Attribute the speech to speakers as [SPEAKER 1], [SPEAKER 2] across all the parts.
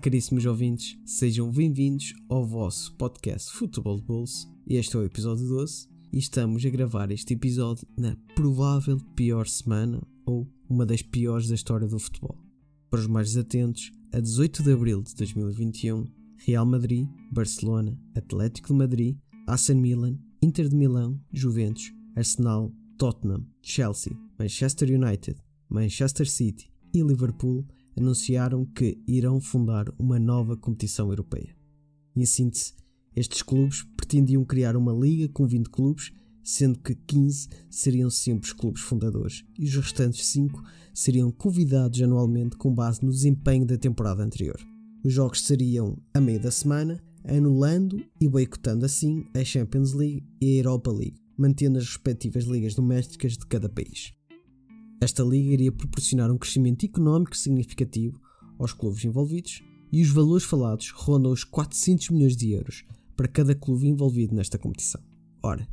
[SPEAKER 1] Caríssimos ouvintes, sejam bem-vindos ao vosso podcast Futebol de Bolso. Este é o episódio 12 e estamos a gravar este episódio na provável pior semana ou uma das piores da história do futebol. Para os mais atentos, a 18 de abril de 2021, Real Madrid, Barcelona, Atlético de Madrid, AC Milan, Inter de Milão, Juventus, Arsenal, Tottenham, Chelsea, Manchester United, Manchester City e Liverpool anunciaram que irão fundar uma nova competição europeia. Em síntese, estes clubes pretendiam criar uma liga com 20 clubes, sendo que 15 seriam sempre os clubes fundadores e os restantes 5 seriam convidados anualmente com base no desempenho da temporada anterior. Os jogos seriam a meio da semana, anulando e boicotando assim a Champions League e a Europa League, mantendo as respectivas ligas domésticas de cada país. Esta liga iria proporcionar um crescimento económico significativo aos clubes envolvidos e os valores falados rondam os 400 milhões de euros para cada clube envolvido nesta competição. Ora,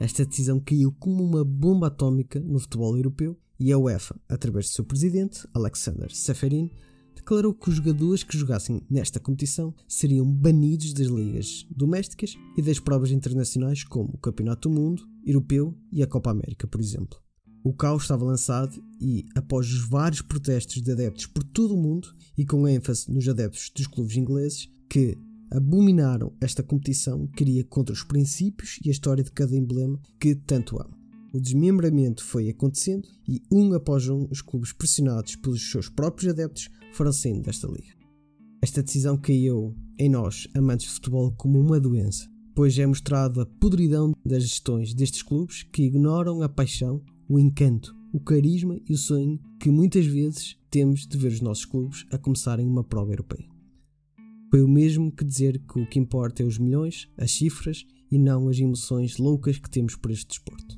[SPEAKER 1] esta decisão caiu como uma bomba atómica no futebol europeu e a UEFA, através de seu presidente, Alexander Seferin, declarou que os jogadores que jogassem nesta competição seriam banidos das ligas domésticas e das provas internacionais como o Campeonato do Mundo, Europeu e a Copa América, por exemplo. O caos estava lançado e, após os vários protestos de adeptos por todo o mundo e com ênfase nos adeptos dos clubes ingleses que abominaram esta competição que iria contra os princípios e a história de cada emblema que tanto amam. O desmembramento foi acontecendo e, um após um, os clubes pressionados pelos seus próprios adeptos foram saindo desta liga. Esta decisão caiu em nós, amantes de futebol, como uma doença, pois é mostrado a podridão das gestões destes clubes que ignoram a paixão, o encanto, o carisma e o sonho que muitas vezes temos de ver os nossos clubes a começarem uma prova europeia. Foi o mesmo que dizer que o que importa é os milhões, as cifras e não as emoções loucas que temos por este desporto.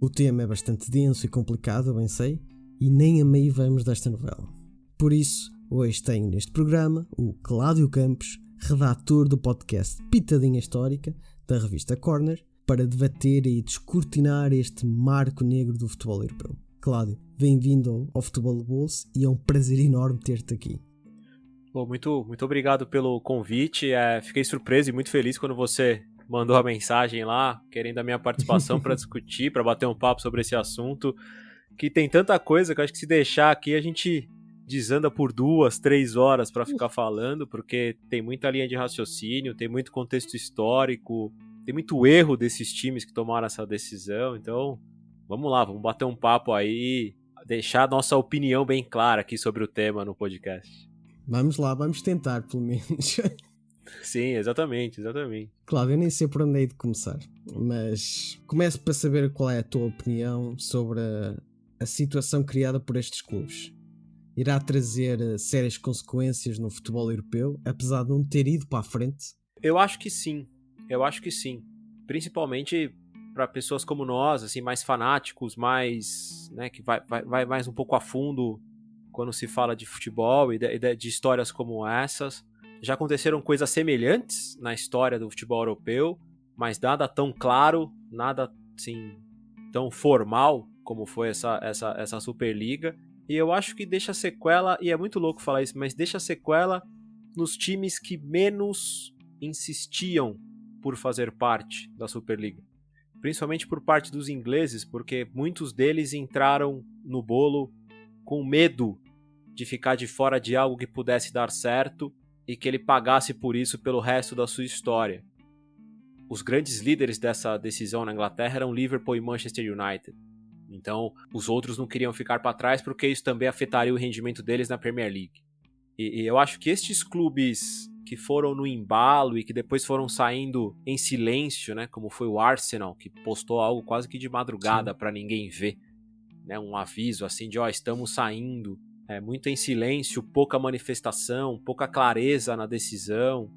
[SPEAKER 1] O tema é bastante denso e complicado, eu bem sei, e nem a meio vamos desta novela. Por isso, hoje tenho neste programa o Cláudio Campos, redator do podcast Pitadinha Histórica, da revista Corner, para debater e descortinar este marco negro do futebol europeu. Cláudio, bem-vindo ao Futebol de Bolso e é um prazer enorme ter-te aqui.
[SPEAKER 2] Bom, muito, muito obrigado pelo convite. É, fiquei surpreso e muito feliz quando você mandou a mensagem lá, querendo a minha participação para discutir, para bater um papo sobre esse assunto, que tem tanta coisa que eu acho que se deixar aqui a gente desanda por duas, três horas para ficar falando, porque tem muita linha de raciocínio, tem muito contexto histórico, tem muito erro desses times que tomaram essa decisão. Então, vamos lá, vamos bater um papo aí, deixar a nossa opinião bem clara aqui sobre o tema no podcast.
[SPEAKER 1] Vamos lá, vamos tentar, pelo menos.
[SPEAKER 2] Sim, exatamente, exatamente.
[SPEAKER 1] Claro, eu nem sei por onde hei de começar, mas começo para saber qual é a tua opinião sobre a, a situação criada por estes clubes. Irá trazer eh, sérias consequências no futebol europeu, apesar de não ter ido para a frente?
[SPEAKER 2] Eu acho que sim. Eu acho que sim. Principalmente para pessoas como nós, assim, mais fanáticos, mais, né, que vai, vai, vai mais um pouco a fundo quando se fala de futebol e de, de, histórias como essas. Já aconteceram coisas semelhantes na história do futebol europeu, mas nada tão claro, nada assim tão formal como foi essa, essa, essa Superliga. E eu acho que deixa sequela, e é muito louco falar isso, mas deixa sequela nos times que menos insistiam por fazer parte da Superliga. Principalmente por parte dos ingleses, porque muitos deles entraram no bolo com medo de ficar de fora de algo que pudesse dar certo e que ele pagasse por isso pelo resto da sua história. Os grandes líderes dessa decisão na Inglaterra eram Liverpool e Manchester United. Então, os outros não queriam ficar para trás porque isso também afetaria o rendimento deles na Premier League. E, e eu acho que estes clubes que foram no embalo e que depois foram saindo em silêncio, né? Como foi o Arsenal, que postou algo quase que de madrugada para ninguém ver. né, um aviso assim de ó, estamos saindo, é, muito em silêncio, pouca manifestação, pouca clareza na decisão.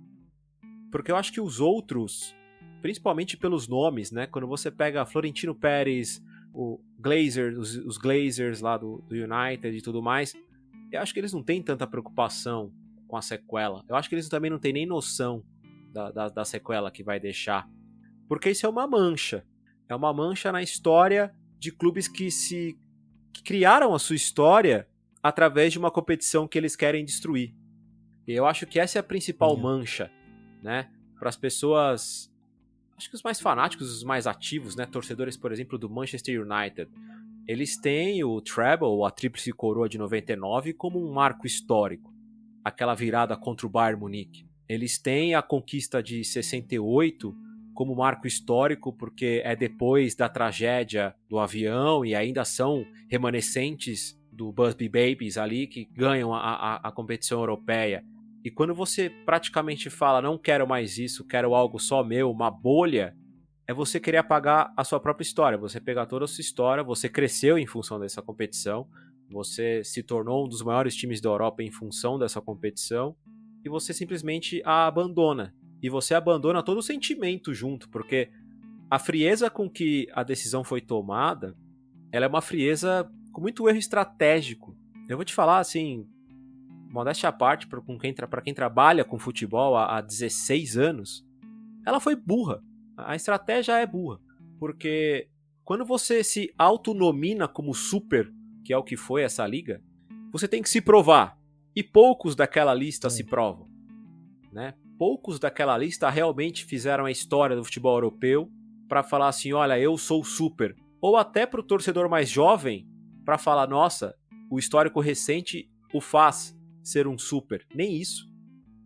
[SPEAKER 2] Porque eu acho que os outros, principalmente pelos nomes, né, quando você pega Florentino Pérez, o Glazer, os, os Glazers lá do, do United e tudo mais, eu acho que eles não têm tanta preocupação com a sequela. Eu acho que eles também não têm nem noção da, da, da sequela que vai deixar. Porque isso é uma mancha. É uma mancha na história de clubes que se que criaram a sua história através de uma competição que eles querem destruir. E eu acho que essa é a principal uhum. mancha, né? Para as pessoas, acho que os mais fanáticos, os mais ativos, né? Torcedores, por exemplo, do Manchester United, eles têm o treble, a tríplice coroa de 99, como um marco histórico. Aquela virada contra o Bayern Munique. Eles têm a conquista de 68 como marco histórico, porque é depois da tragédia do avião e ainda são remanescentes do Busby Babies ali que ganham a, a, a competição europeia. E quando você praticamente fala, não quero mais isso, quero algo só meu, uma bolha, é você querer apagar a sua própria história. Você pegar toda a sua história, você cresceu em função dessa competição, você se tornou um dos maiores times da Europa em função dessa competição, e você simplesmente a abandona. E você abandona todo o sentimento junto, porque a frieza com que a decisão foi tomada, ela é uma frieza com muito erro estratégico. Eu vou te falar assim, modéstia à parte, para quem, quem trabalha com futebol há, há 16 anos, ela foi burra a estratégia é burra, porque quando você se autonomina como super, que é o que foi essa liga, você tem que se provar. E poucos daquela lista se provam. Né? Poucos daquela lista realmente fizeram a história do futebol europeu para falar assim: olha, eu sou super. Ou até para o torcedor mais jovem, para falar: nossa, o histórico recente o faz ser um super. Nem isso.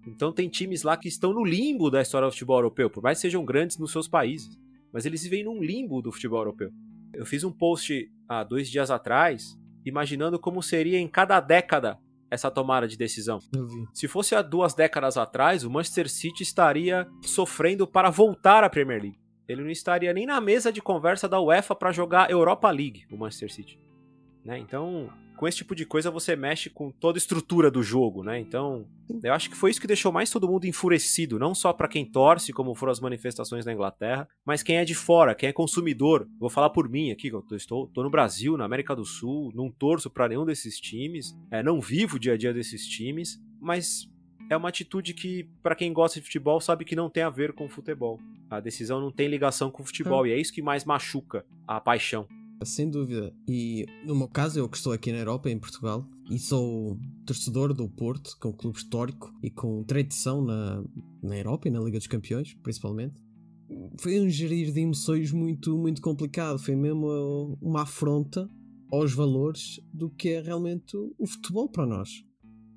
[SPEAKER 2] Então tem times lá que estão no limbo da história do futebol europeu, por mais que sejam grandes nos seus países, mas eles vivem num limbo do futebol europeu. Eu fiz um post há dois dias atrás, imaginando como seria em cada década essa tomada de decisão. Se fosse há duas décadas atrás, o Manchester City estaria sofrendo para voltar à Premier League. Ele não estaria nem na mesa de conversa da UEFA para jogar Europa League, o Manchester City. Né? Então, com esse tipo de coisa você mexe com toda a estrutura do jogo, né? Então, eu acho que foi isso que deixou mais todo mundo enfurecido, não só para quem torce, como foram as manifestações na Inglaterra, mas quem é de fora, quem é consumidor. Vou falar por mim aqui, eu estou, estou no Brasil, na América do Sul, não torço para nenhum desses times, é, não vivo o dia a dia desses times, mas é uma atitude que, para quem gosta de futebol, sabe que não tem a ver com futebol. A decisão não tem ligação com futebol, hum. e é isso que mais machuca a paixão.
[SPEAKER 1] Sem dúvida. E no meu caso, eu que estou aqui na Europa, em Portugal, e sou torcedor do Porto, com é um clube histórico e com tradição na, na Europa e na Liga dos Campeões, principalmente. Foi um gerir de emoções muito, muito complicado. Foi mesmo uma afronta aos valores do que é realmente o futebol para nós.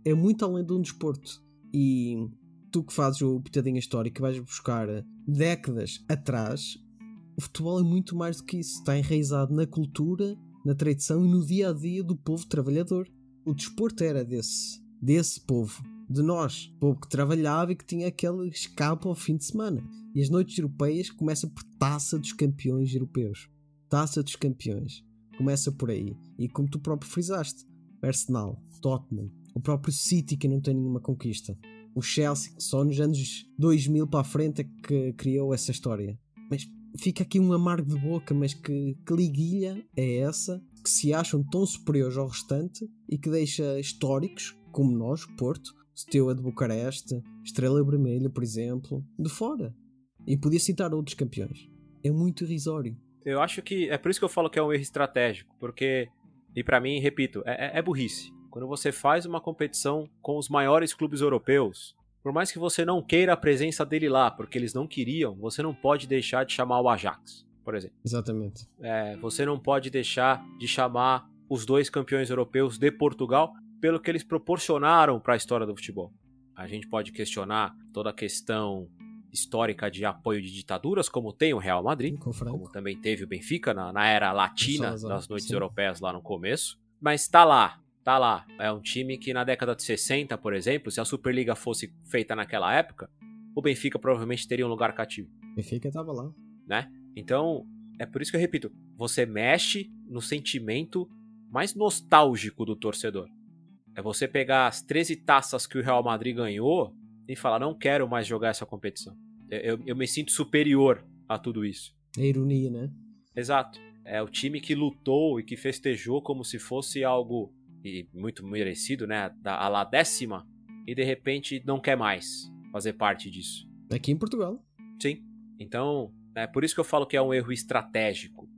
[SPEAKER 1] É muito além de um desporto. E tu que fazes o pitadinha histórico, vais buscar décadas atrás, o futebol é muito mais do que isso. Está enraizado na cultura, na tradição e no dia a dia do povo trabalhador. O desporto era desse, desse povo, de nós, povo que trabalhava e que tinha aquele escape ao fim de semana. E as noites europeias começam por taça dos campeões europeus. Taça dos campeões. Começa por aí. E como tu próprio frisaste, Arsenal, Tottenham, o próprio City que não tem nenhuma conquista. O Chelsea, só nos anos 2000 para a frente é que criou essa história. Mas fica aqui um amargo de boca, mas que, que liguilha é essa que se acham tão superiores ao restante e que deixa históricos, como nós, Porto, Steaua de Bucareste, Estrela Vermelha, por exemplo, de fora. E podia citar outros campeões. É muito irrisório.
[SPEAKER 2] Eu acho que é por isso que eu falo que é um erro estratégico, porque, e para mim, repito, é, é, é burrice. Quando você faz uma competição com os maiores clubes europeus, por mais que você não queira a presença dele lá, porque eles não queriam, você não pode deixar de chamar o Ajax, por exemplo.
[SPEAKER 1] Exatamente.
[SPEAKER 2] É, você não pode deixar de chamar os dois campeões europeus de Portugal pelo que eles proporcionaram para a história do futebol. A gente pode questionar toda a questão histórica de apoio de ditaduras, como tem o Real Madrid, como também teve o Benfica na, na era latina das noites sim. europeias lá no começo. Mas está lá, tá lá. É um time que na década de 60, por exemplo, se a Superliga fosse feita naquela época, o Benfica provavelmente teria um lugar cativo.
[SPEAKER 1] Benfica tava lá.
[SPEAKER 2] Né? Então, é por isso que eu repito, você mexe no sentimento mais nostálgico do torcedor. É você pegar as 13 taças que o Real Madrid ganhou e falar: não quero mais jogar essa competição. Eu, eu me sinto superior a tudo isso.
[SPEAKER 1] É ironia, né?
[SPEAKER 2] Exato. É o time que lutou e que festejou como se fosse algo e muito merecido, né? Da, a lá décima, e de repente não quer mais fazer parte disso.
[SPEAKER 1] Aqui em Portugal.
[SPEAKER 2] Sim. Então, é por isso que eu falo que é um erro estratégico.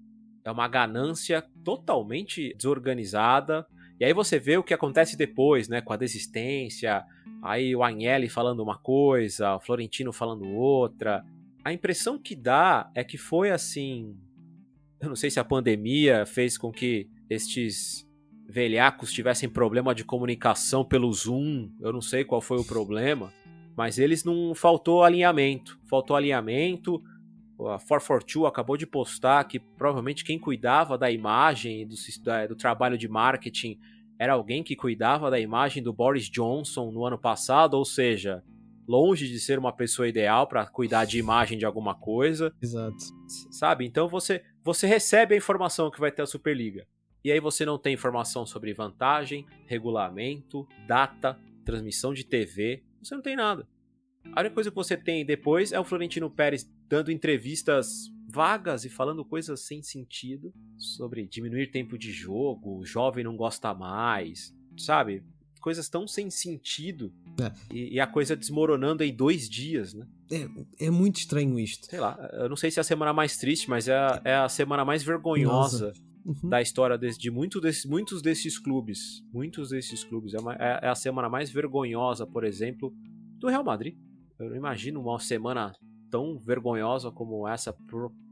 [SPEAKER 2] É uma ganância totalmente desorganizada. E aí você vê o que acontece depois, né? Com a desistência, aí o Agnelli falando uma coisa, o Florentino falando outra. A impressão que dá é que foi assim. Eu não sei se a pandemia fez com que estes velhacos tivessem problema de comunicação pelo Zoom. Eu não sei qual foi o problema. Mas eles não faltou alinhamento. Faltou alinhamento. A 442 acabou de postar que provavelmente quem cuidava da imagem do, do trabalho de marketing era alguém que cuidava da imagem do Boris Johnson no ano passado, ou seja, longe de ser uma pessoa ideal para cuidar de imagem de alguma coisa.
[SPEAKER 1] Exato.
[SPEAKER 2] Sabe? Então você você recebe a informação que vai ter a Superliga. E aí você não tem informação sobre vantagem, regulamento, data, transmissão de TV, você não tem nada. A única coisa que você tem depois é o Florentino Pérez dando entrevistas vagas e falando coisas sem sentido sobre diminuir tempo de jogo, o jovem não gosta mais, sabe? Coisas tão sem sentido é. e, e, a coisa desmoronando em dois dias, né?
[SPEAKER 1] É, é muito estranho isto.
[SPEAKER 2] Sei lá, eu não sei se é a semana mais triste, mas é a, é a semana mais vergonhosa uhum. da história de, de muito desse, muitos desses clubes. Muitos desses clubes. É, uma, é, é a semana mais vergonhosa, por exemplo, do Real Madrid. Eu não imagino uma semana tão vergonhosa como essa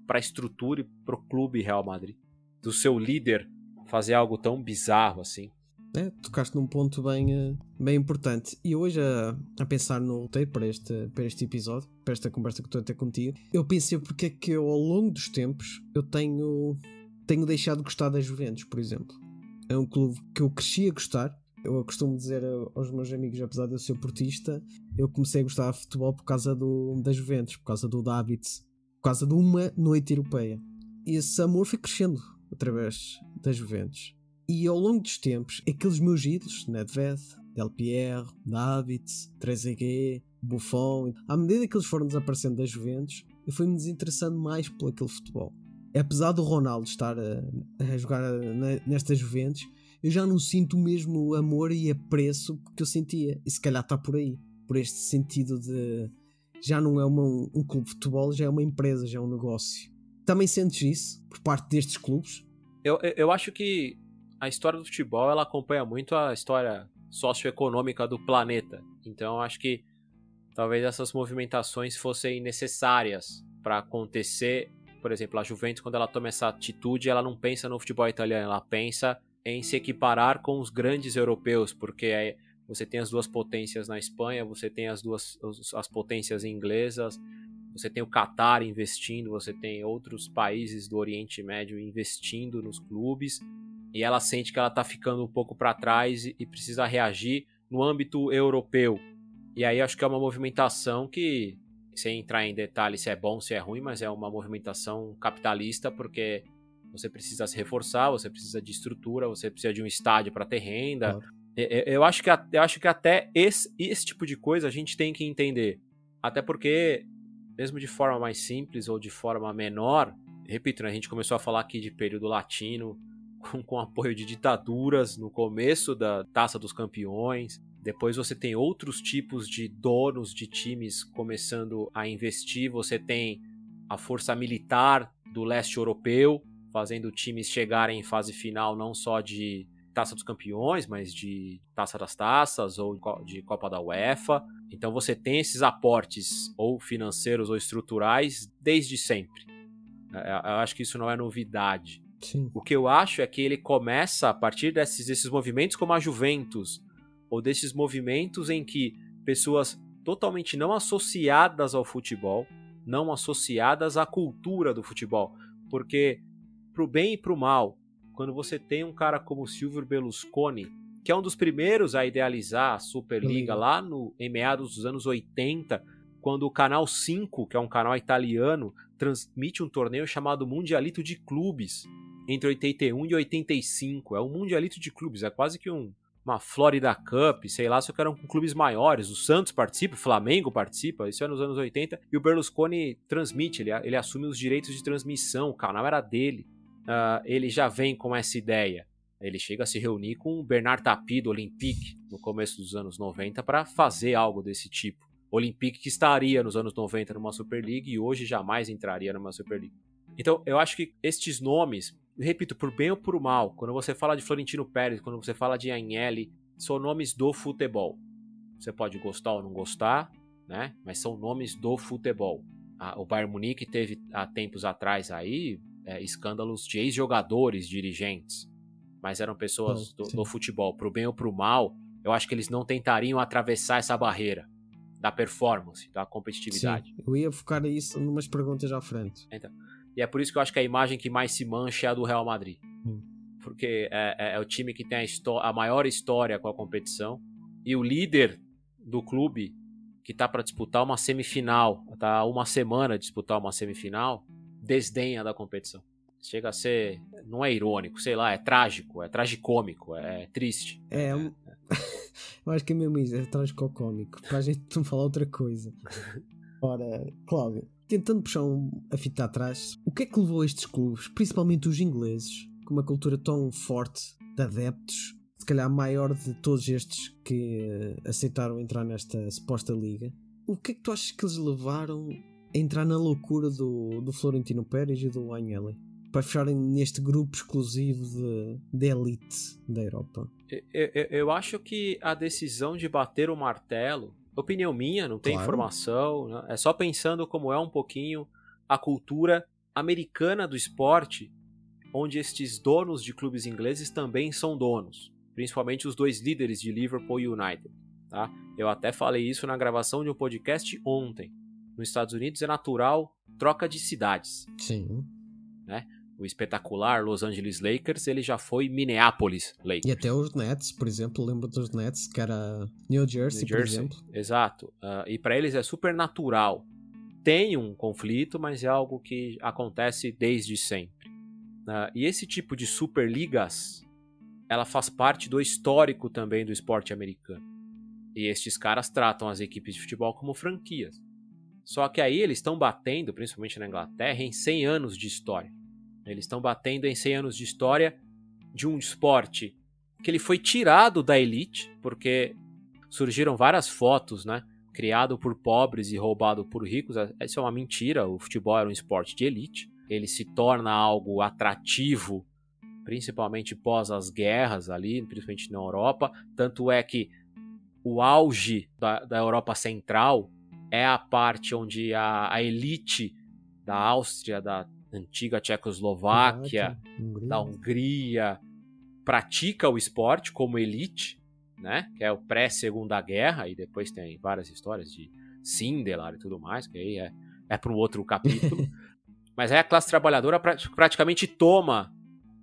[SPEAKER 2] para a estrutura e para o clube Real Madrid. Do seu líder fazer algo tão bizarro assim.
[SPEAKER 1] É, tocaste num ponto bem, eh, bem importante. E hoje, a, a pensar no roteiro para este, para este episódio, para esta conversa que estou a ter contigo, eu pensei porque é que eu, ao longo dos tempos eu tenho, tenho deixado de gostar da Juventus, por exemplo. É um clube que eu cresci a gostar, eu costumo dizer aos meus amigos, apesar de eu ser portista, eu comecei a gostar de futebol por causa do, da Juventus, por causa do Davids, por causa de uma noite europeia. E esse amor foi crescendo através da Juventus. E ao longo dos tempos, aqueles meus ídolos, Nedved, Del Pierre, Davids, Trezeguet, Buffon, à medida que eles foram desaparecendo da Juventus, eu fui-me desinteressando mais por aquele futebol. Apesar do Ronaldo estar a, a jogar nesta Juventus, eu já não sinto o mesmo amor e apreço que eu sentia. E se calhar está por aí. Por este sentido de. Já não é uma, um clube de futebol, já é uma empresa, já é um negócio. Também sentes isso por parte destes clubes?
[SPEAKER 2] Eu, eu acho que a história do futebol ela acompanha muito a história socioeconômica do planeta. Então acho que talvez essas movimentações fossem necessárias para acontecer. Por exemplo, a Juventus, quando ela toma essa atitude, ela não pensa no futebol italiano, ela pensa em se equiparar com os grandes europeus, porque você tem as duas potências na Espanha, você tem as duas as potências inglesas, você tem o Qatar investindo, você tem outros países do Oriente Médio investindo nos clubes, e ela sente que ela está ficando um pouco para trás e precisa reagir no âmbito europeu. E aí acho que é uma movimentação que, sem entrar em detalhes se é bom, se é ruim, mas é uma movimentação capitalista, porque você precisa se reforçar, você precisa de estrutura, você precisa de um estádio para ter renda. Eu, acho que, eu acho que até esse, esse tipo de coisa a gente tem que entender. Até porque, mesmo de forma mais simples ou de forma menor, repito, né, a gente começou a falar aqui de período latino, com, com apoio de ditaduras no começo da Taça dos Campeões. Depois você tem outros tipos de donos de times começando a investir. Você tem a força militar do leste europeu, fazendo times chegarem em fase final não só de Taça dos Campeões, mas de Taça das Taças ou de Copa da UEFA. Então você tem esses aportes ou financeiros ou estruturais desde sempre. É, eu acho que isso não é novidade.
[SPEAKER 1] Sim.
[SPEAKER 2] O que eu acho é que ele começa a partir desses, desses movimentos como a Juventus, ou desses movimentos em que pessoas totalmente não associadas ao futebol, não associadas à cultura do futebol, porque pro bem e pro mal, quando você tem um cara como Silvio Berlusconi, que é um dos primeiros a idealizar a Superliga lá no, em meados dos anos 80, quando o Canal 5, que é um canal italiano, transmite um torneio chamado Mundialito de Clubes entre 81 e 85. É um Mundialito de Clubes, é quase que um, uma Florida Cup, sei lá, só que eram com clubes maiores. O Santos participa, o Flamengo participa, isso é nos anos 80, e o Berlusconi transmite, ele, ele assume os direitos de transmissão, o canal era dele. Uh, ele já vem com essa ideia. Ele chega a se reunir com o Bernard Tapie do Olympique no começo dos anos 90 para fazer algo desse tipo. Olympique que estaria nos anos 90 numa Super League e hoje jamais entraria numa Super League. Então, eu acho que estes nomes, repito, por bem ou por mal, quando você fala de Florentino Pérez, quando você fala de Agnelli, são nomes do futebol. Você pode gostar ou não gostar, né? Mas são nomes do futebol. o Bayern Munique teve há tempos atrás aí é, escândalos de ex-jogadores, dirigentes, mas eram pessoas do, do futebol, pro bem ou pro mal. Eu acho que eles não tentariam atravessar essa barreira da performance, da competitividade.
[SPEAKER 1] Sim, eu ia focar isso numas perguntas à frente.
[SPEAKER 2] Então, e é por isso que eu acho que a imagem que mais se mancha é a do Real Madrid. Hum. Porque é, é, é, o time que tem a, a, maior história com a competição. E o líder do clube, que está para disputar uma semifinal, está uma semana de disputar uma semifinal, desdenha da competição. Chega a ser. Não é irônico, sei lá, é trágico, é tragicômico, é triste.
[SPEAKER 1] É, um... eu acho que é mesmo isso, é trágico-cômico, para a gente não falar outra coisa. Ora, Cláudio, tentando puxar um, a fita atrás, o que é que levou estes clubes, principalmente os ingleses, com uma cultura tão forte de adeptos, se calhar maior de todos estes que uh, aceitaram entrar nesta suposta liga, o que é que tu achas que eles levaram a entrar na loucura do, do Florentino Pérez e do Agnelli? Para fecharem neste grupo exclusivo de, de elite da Europa.
[SPEAKER 2] Eu, eu, eu acho que a decisão de bater o martelo opinião minha, não tem claro. informação, né? é só pensando como é um pouquinho a cultura americana do esporte, onde estes donos de clubes ingleses também são donos, principalmente os dois líderes de Liverpool e United. Tá? Eu até falei isso na gravação de um podcast ontem. Nos Estados Unidos é natural troca de cidades.
[SPEAKER 1] Sim.
[SPEAKER 2] Né? O espetacular Los Angeles Lakers, ele já foi Minneapolis Lakers.
[SPEAKER 1] E até os Nets, por exemplo, lembro dos Nets, que era New Jersey, New Jersey. por exemplo.
[SPEAKER 2] Exato. Uh, e para eles é super natural. Tem um conflito, mas é algo que acontece desde sempre. Uh, e esse tipo de superligas, ela faz parte do histórico também do esporte americano. E estes caras tratam as equipes de futebol como franquias. Só que aí eles estão batendo, principalmente na Inglaterra, em 100 anos de história. Eles estão batendo em 100 anos de história de um esporte que ele foi tirado da elite, porque surgiram várias fotos, né? Criado por pobres e roubado por ricos. Isso é uma mentira. O futebol era um esporte de elite. Ele se torna algo atrativo, principalmente pós as guerras ali, principalmente na Europa. Tanto é que o auge da, da Europa Central é a parte onde a, a elite da Áustria, da antiga Tchecoslováquia, Hungria. da Hungria, pratica o esporte como elite, né? Que é o pré-segunda guerra, e depois tem várias histórias de Sindelar e tudo mais, que aí é, é para um outro capítulo. Mas aí a classe trabalhadora praticamente toma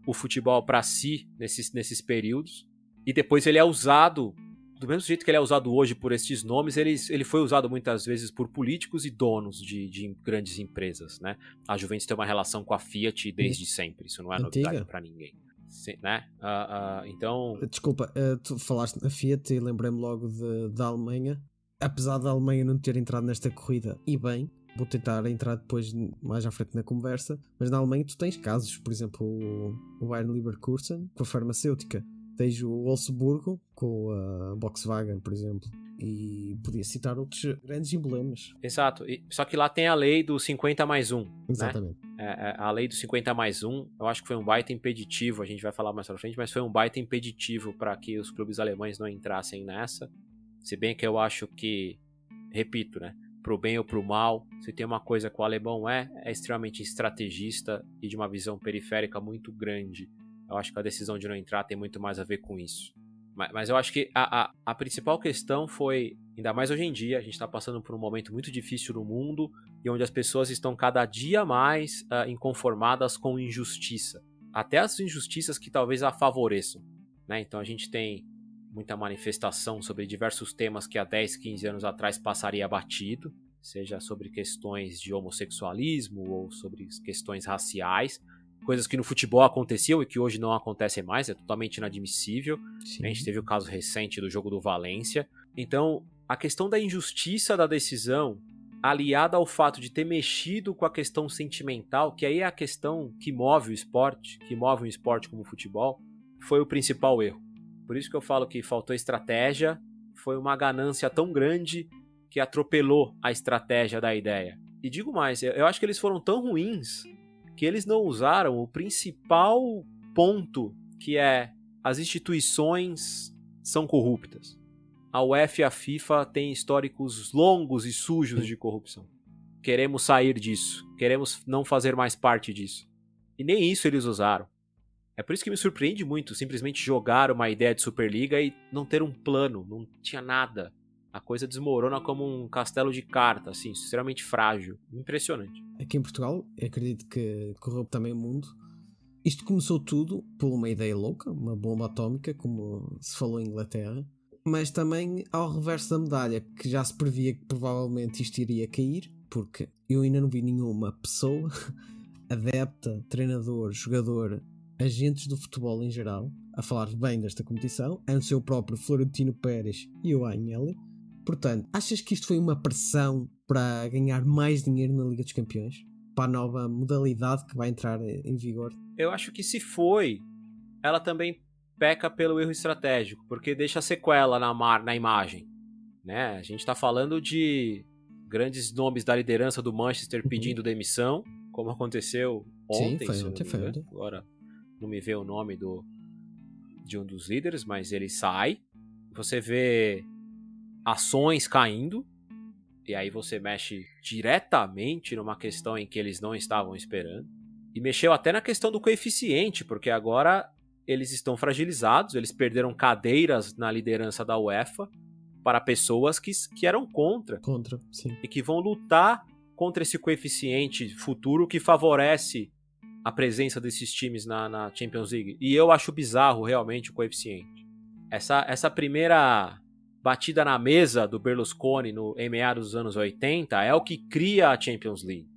[SPEAKER 2] o futebol para si nesses, nesses períodos, e depois ele é usado do mesmo jeito que ele é usado hoje por estes nomes, ele, ele foi usado muitas vezes por políticos e donos de, de grandes empresas, né? A Juventus tem uma relação com a Fiat desde sempre, isso não é Antiga. novidade para ninguém. Sim, né? Uh, uh, então.
[SPEAKER 1] Desculpa, uh, tu falaste na Fiat e lembrei-me logo de, da Alemanha. Apesar da Alemanha não ter entrado nesta corrida, e bem, vou tentar entrar depois mais à frente na conversa, mas na Alemanha tu tens casos, por exemplo, o, o Bayern Leverkusen com a farmacêutica Tens o Wolfsburgo com a Volkswagen, por exemplo. E podia citar outros grandes emblemas.
[SPEAKER 2] Exato. E, só que lá tem a lei do 50 mais 1. Né?
[SPEAKER 1] Exatamente.
[SPEAKER 2] Né? É, a lei do 50 mais 1, eu acho que foi um baita impeditivo, a gente vai falar mais pra frente, mas foi um baita impeditivo para que os clubes alemães não entrassem nessa. Se bem que eu acho que, repito, né? Pro bem ou pro mal, se tem uma coisa que o alemão é, é extremamente estrategista e de uma visão periférica muito grande. Eu acho que a decisão de não entrar tem muito mais a ver com isso. Mas, mas eu acho que a, a, a, principal questão foi, ainda mais hoje em dia, a gente está passando por um momento muito difícil no mundo e onde as pessoas estão cada dia mais uh, inconformadas com injustiça. Até as injustiças que talvez a favoreçam. Né? Então a gente tem muita manifestação sobre diversos temas que há 10, 15 anos atrás passaria batido. seja sobre questões de homossexualismo ou sobre questões raciais, coisas que no futebol aconteciam e que hoje não acontecem mais, é totalmente inadmissível. Sim. A gente teve o caso recente do jogo do Valência. Então, a questão da injustiça da decisão, aliada ao fato de ter mexido com a questão sentimental, que aí é a questão que move o esporte, que move um esporte como o futebol, foi o principal erro. Por isso que eu falo que faltou estratégia, foi uma ganância tão grande que atropelou a estratégia da ideia. E digo mais, eu acho que eles foram tão ruins que eles não usaram o principal ponto, que é as instituições são corruptas. A UEFA e a FIFA têm históricos longos e sujos de corrupção. Queremos sair disso, queremos não fazer mais parte disso. E nem isso eles usaram. É por isso que me surpreende muito simplesmente jogar uma ideia de Superliga e não ter um plano, não tinha nada. A coisa desmorona como um castelo de carta, assim, extremamente frágil. Impressionante.
[SPEAKER 1] Aqui em Portugal, acredito que correu também o mundo. Isto começou tudo por uma ideia louca, uma bomba atómica, como se falou em Inglaterra, mas também ao reverso da medalha, que já se previa que provavelmente isto iria cair, porque eu ainda não vi nenhuma pessoa, adepta, treinador, jogador, agentes do futebol em geral a falar bem desta competição, a seu próprio Florentino Pérez e o Agnelli. Portanto, achas que isto foi uma pressão para ganhar mais dinheiro na Liga dos Campeões? Para a nova modalidade que vai entrar em vigor?
[SPEAKER 2] Eu acho que se foi, ela também peca pelo erro estratégico, porque deixa sequela na, mar, na imagem. Né? A gente está falando de grandes nomes da liderança do Manchester uhum. pedindo demissão, como aconteceu ontem. Sim, foi ontem, foi ontem. Agora, não me vê o nome do de um dos líderes, mas ele sai. Você vê ações caindo e aí você mexe diretamente numa questão em que eles não estavam esperando. E mexeu até na questão do coeficiente, porque agora eles estão fragilizados, eles perderam cadeiras na liderança da UEFA para pessoas que, que eram contra.
[SPEAKER 1] Contra, sim.
[SPEAKER 2] E que vão lutar contra esse coeficiente futuro que favorece a presença desses times na, na, Champions League. E eu acho bizarro realmente o coeficiente. Essa, essa primeira batida na mesa do Berlusconi no, em meados dos anos 80 é o que cria a Champions League.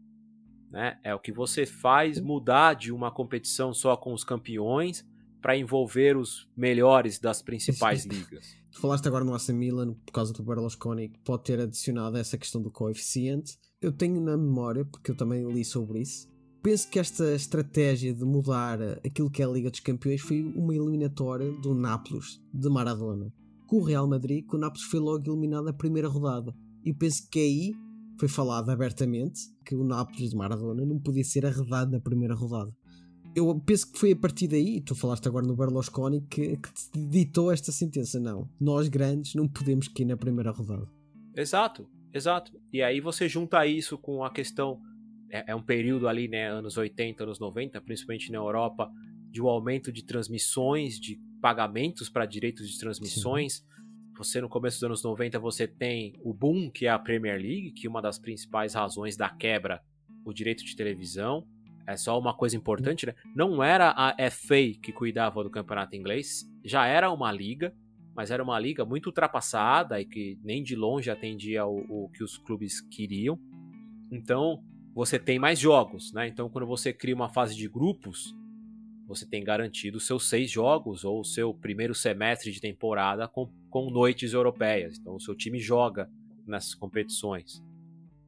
[SPEAKER 2] Né? É o que você faz mudar de uma competição só com os campeões para envolver os melhores das principais ligas.
[SPEAKER 1] Tu falaste agora no AC Milan por causa do Berlusconi, que pode ter adicionado essa questão do coeficiente. Eu tenho na memória, porque eu também li sobre isso, penso que esta estratégia de mudar aquilo que é a Liga dos Campeões foi uma eliminatória do Nápoles, de Maradona. Com o Real Madrid, que o Nápoles foi logo eliminado na primeira rodada. E penso que aí foi falado abertamente que o Nápoles de Maradona não podia ser arredado na primeira rodada. Eu penso que foi a partir daí, tu falaste agora no Berlusconi, que, que ditou esta sentença. Não, nós grandes não podemos cair na primeira rodada.
[SPEAKER 2] Exato, exato. E aí você junta isso com a questão é, é um período ali, né, anos 80, anos 90, principalmente na Europa, de um aumento de transmissões, de pagamentos para direitos de transmissões. Sim. Você no começo dos anos 90 você tem o boom que é a Premier League, que é uma das principais razões da quebra, o direito de televisão. É só uma coisa importante, né? Não era a FA que cuidava do campeonato inglês, já era uma liga, mas era uma liga muito ultrapassada e que nem de longe atendia o, o que os clubes queriam. Então, você tem mais jogos, né? Então, quando você cria uma fase de grupos, você tem garantido seus seis jogos ou seu primeiro semestre de temporada com, com noites europeias. Então, o seu time joga nessas competições.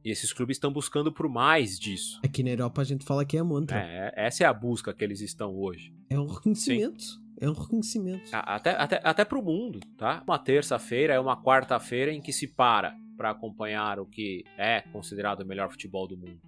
[SPEAKER 2] E esses clubes estão buscando por mais disso.
[SPEAKER 1] Aqui na Europa a gente fala que é mantra.
[SPEAKER 2] É, essa é a busca que eles estão hoje.
[SPEAKER 1] É um reconhecimento. Sim. É um reconhecimento.
[SPEAKER 2] Até, até, até para o mundo, tá? Uma terça-feira é uma quarta-feira em que se para para acompanhar o que é considerado o melhor futebol do mundo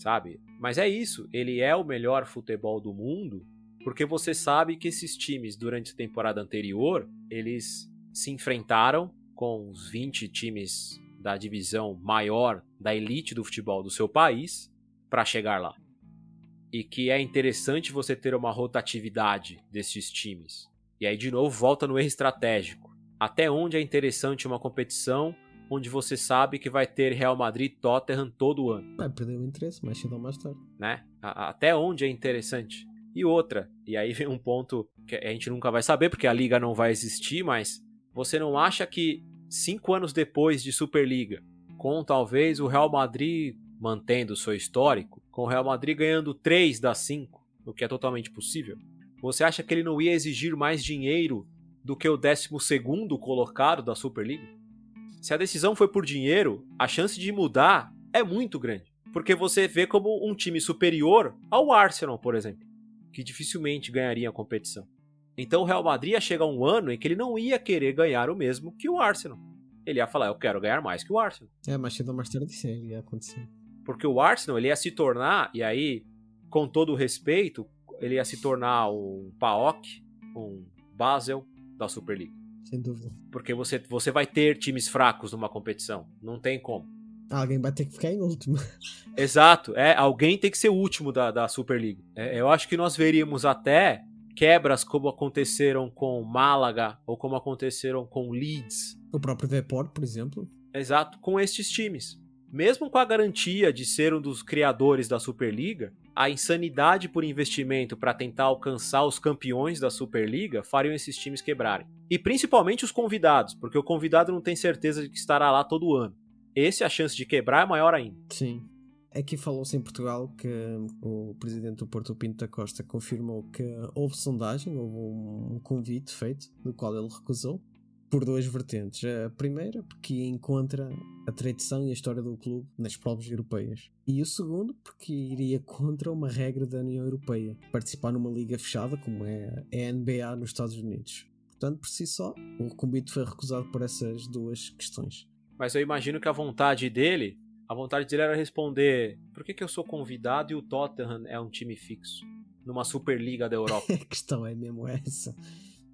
[SPEAKER 2] sabe? Mas é isso, ele é o melhor futebol do mundo porque você sabe que esses times durante a temporada anterior, eles se enfrentaram com os 20 times da divisão maior da elite do futebol do seu país para chegar lá. E que é interessante você ter uma rotatividade desses times. E aí de novo volta no erro estratégico. Até onde é interessante uma competição onde você sabe que vai ter Real Madrid Tottenham todo ano.
[SPEAKER 1] Vai perder o interesse, mais cedo ou mais tarde.
[SPEAKER 2] Né? Até onde é interessante. E outra, e aí vem um ponto que a gente nunca vai saber, porque a liga não vai existir, mas você não acha que cinco anos depois de Superliga, com talvez o Real Madrid mantendo o seu histórico, com o Real Madrid ganhando 3 das 5, o que é totalmente possível, você acha que ele não ia exigir mais dinheiro do que o 12 colocado da Superliga? Se a decisão foi por dinheiro, a chance de mudar é muito grande. Porque você vê como um time superior ao Arsenal, por exemplo, que dificilmente ganharia a competição. Então o Real Madrid ia chegar um ano em que ele não ia querer ganhar o mesmo que o Arsenal. Ele ia falar, eu quero ganhar mais que o Arsenal.
[SPEAKER 1] É, mas cedo ou mais tarde isso ia acontecer.
[SPEAKER 2] Porque o Arsenal ele ia se tornar, e aí, com todo o respeito, ele ia se tornar um PAOK, um Basel da Superliga.
[SPEAKER 1] Sem dúvida.
[SPEAKER 2] Porque você, você vai ter times fracos numa competição. Não tem como.
[SPEAKER 1] Alguém vai ter que ficar em último.
[SPEAKER 2] Exato. É, alguém tem que ser o último da, da Superliga. É, eu acho que nós veríamos até quebras como aconteceram com Málaga ou como aconteceram com Leeds.
[SPEAKER 1] O próprio Deport, por exemplo.
[SPEAKER 2] Exato, com estes times. Mesmo com a garantia de ser um dos criadores da Superliga, a insanidade por investimento para tentar alcançar os campeões da Superliga fariam esses times quebrarem. E principalmente os convidados, porque o convidado não tem certeza de que estará lá todo ano. Esse a chance de quebrar é maior ainda.
[SPEAKER 1] Sim. Aqui falou-se em Portugal que o presidente do Porto Pinto da Costa confirmou que houve sondagem, houve um convite feito, do qual ele recusou, por duas vertentes. A primeira, porque encontra a tradição e a história do clube nas provas europeias. E o segundo, porque iria contra uma regra da União Europeia, participar numa liga fechada como é a NBA nos Estados Unidos. Portanto, por si só, o convite foi recusado por essas duas questões.
[SPEAKER 2] Mas eu imagino que a vontade dele a vontade dele era responder: por que, que eu sou convidado e o Tottenham é um time fixo? Numa Superliga da Europa.
[SPEAKER 1] a questão é mesmo essa.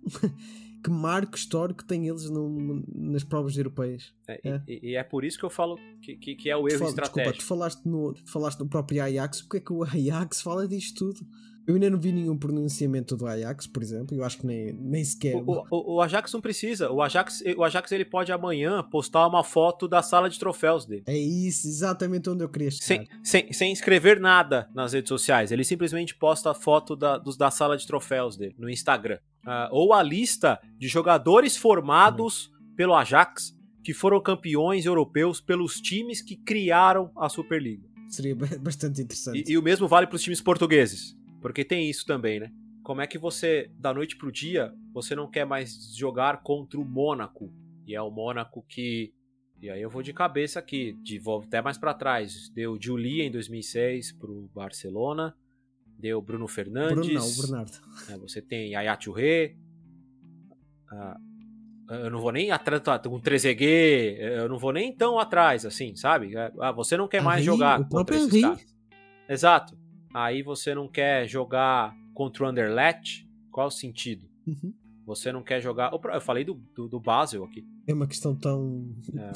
[SPEAKER 1] que marco histórico tem eles no, nas provas europeias?
[SPEAKER 2] É, é. E, e, é por isso que eu falo que, que, que é o erro estratégico.
[SPEAKER 1] Desculpa, tu falaste no, falaste no próprio Ajax, porque é que o Ajax fala disto tudo? Eu ainda não vi nenhum pronunciamento do Ajax, por exemplo, eu acho que nem, nem sequer.
[SPEAKER 2] O, o, o, Ajax não precisa. O Ajax, o Ajax ele pode amanhã postar uma foto da sala de troféus dele.
[SPEAKER 1] É isso, exatamente onde eu queria estar.
[SPEAKER 2] Sem, sem, sem escrever nada nas redes sociais. Ele simplesmente posta a foto da, dos, da sala de troféus dele no Instagram. Uh, ou a lista de jogadores formados uhum. pelo Ajax que foram campeões europeus pelos times que criaram a Superliga.
[SPEAKER 1] Seria bastante interessante.
[SPEAKER 2] E, e o mesmo vale para os times portugueses. Porque tem isso também, né? Como é que você, da noite pro dia, você não quer mais jogar contra o Mônaco? E é o Mônaco que. E aí eu vou de cabeça aqui, de, vou até mais para trás. Deu Julia em 2006 pro Barcelona. Deu Bruno Fernandes.
[SPEAKER 1] Bruno não, o Bernardo.
[SPEAKER 2] É, você tem Yaya Touré. Ah, eu não vou nem atrás com Trezeguet, eu não vou nem tão atrás, assim, sabe? Ah, você não quer mais
[SPEAKER 1] Henry,
[SPEAKER 2] jogar
[SPEAKER 1] o
[SPEAKER 2] contra esses
[SPEAKER 1] Henry.
[SPEAKER 2] caras. Exato aí você não quer jogar contra o Underlet, qual o sentido?
[SPEAKER 1] Uhum.
[SPEAKER 2] Você não quer jogar. Eu falei do, do, do Basel aqui.
[SPEAKER 1] É uma questão tão.
[SPEAKER 2] É,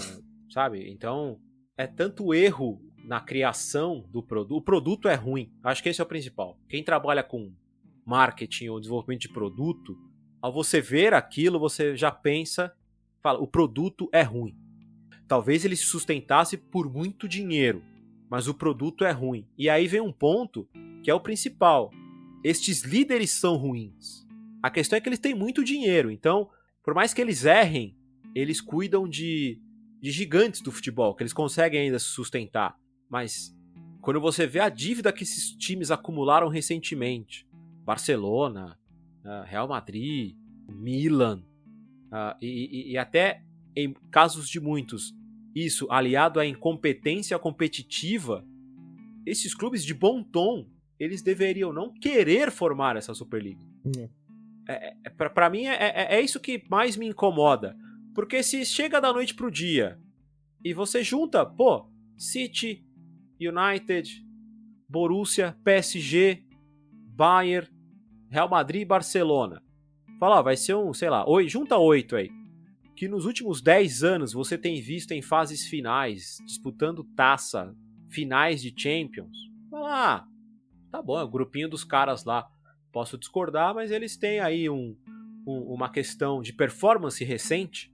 [SPEAKER 2] sabe? Então, é tanto erro na criação do produto. O produto é ruim. Acho que esse é o principal. Quem trabalha com marketing ou desenvolvimento de produto, ao você ver aquilo, você já pensa, fala, o produto é ruim. Talvez ele se sustentasse por muito dinheiro, mas o produto é ruim. E aí vem um ponto que é o principal. Estes líderes são ruins. A questão é que eles têm muito dinheiro, então, por mais que eles errem, eles cuidam de, de gigantes do futebol, que eles conseguem ainda se sustentar. Mas quando você vê a dívida que esses times acumularam recentemente, Barcelona, uh, Real Madrid, Milan, uh, e, e, e até em casos de muitos, isso aliado à incompetência competitiva, esses clubes de bom tom, eles deveriam não querer formar essa Superliga.
[SPEAKER 1] Hum.
[SPEAKER 2] É, é, para mim é, é, é, isso que mais me incomoda. Porque se chega da noite pro dia e você junta, pô, City, United, Borussia, PSG, Bayern, Real Madrid e Barcelona. Fala, ó, vai ser um, sei lá, oi, junta oito aí que nos últimos 10 anos você tem visto em fases finais, disputando taça, finais de Champions. Ah, tá bom, é o grupinho dos caras lá. Posso discordar, mas eles têm aí um, um, uma questão de performance recente.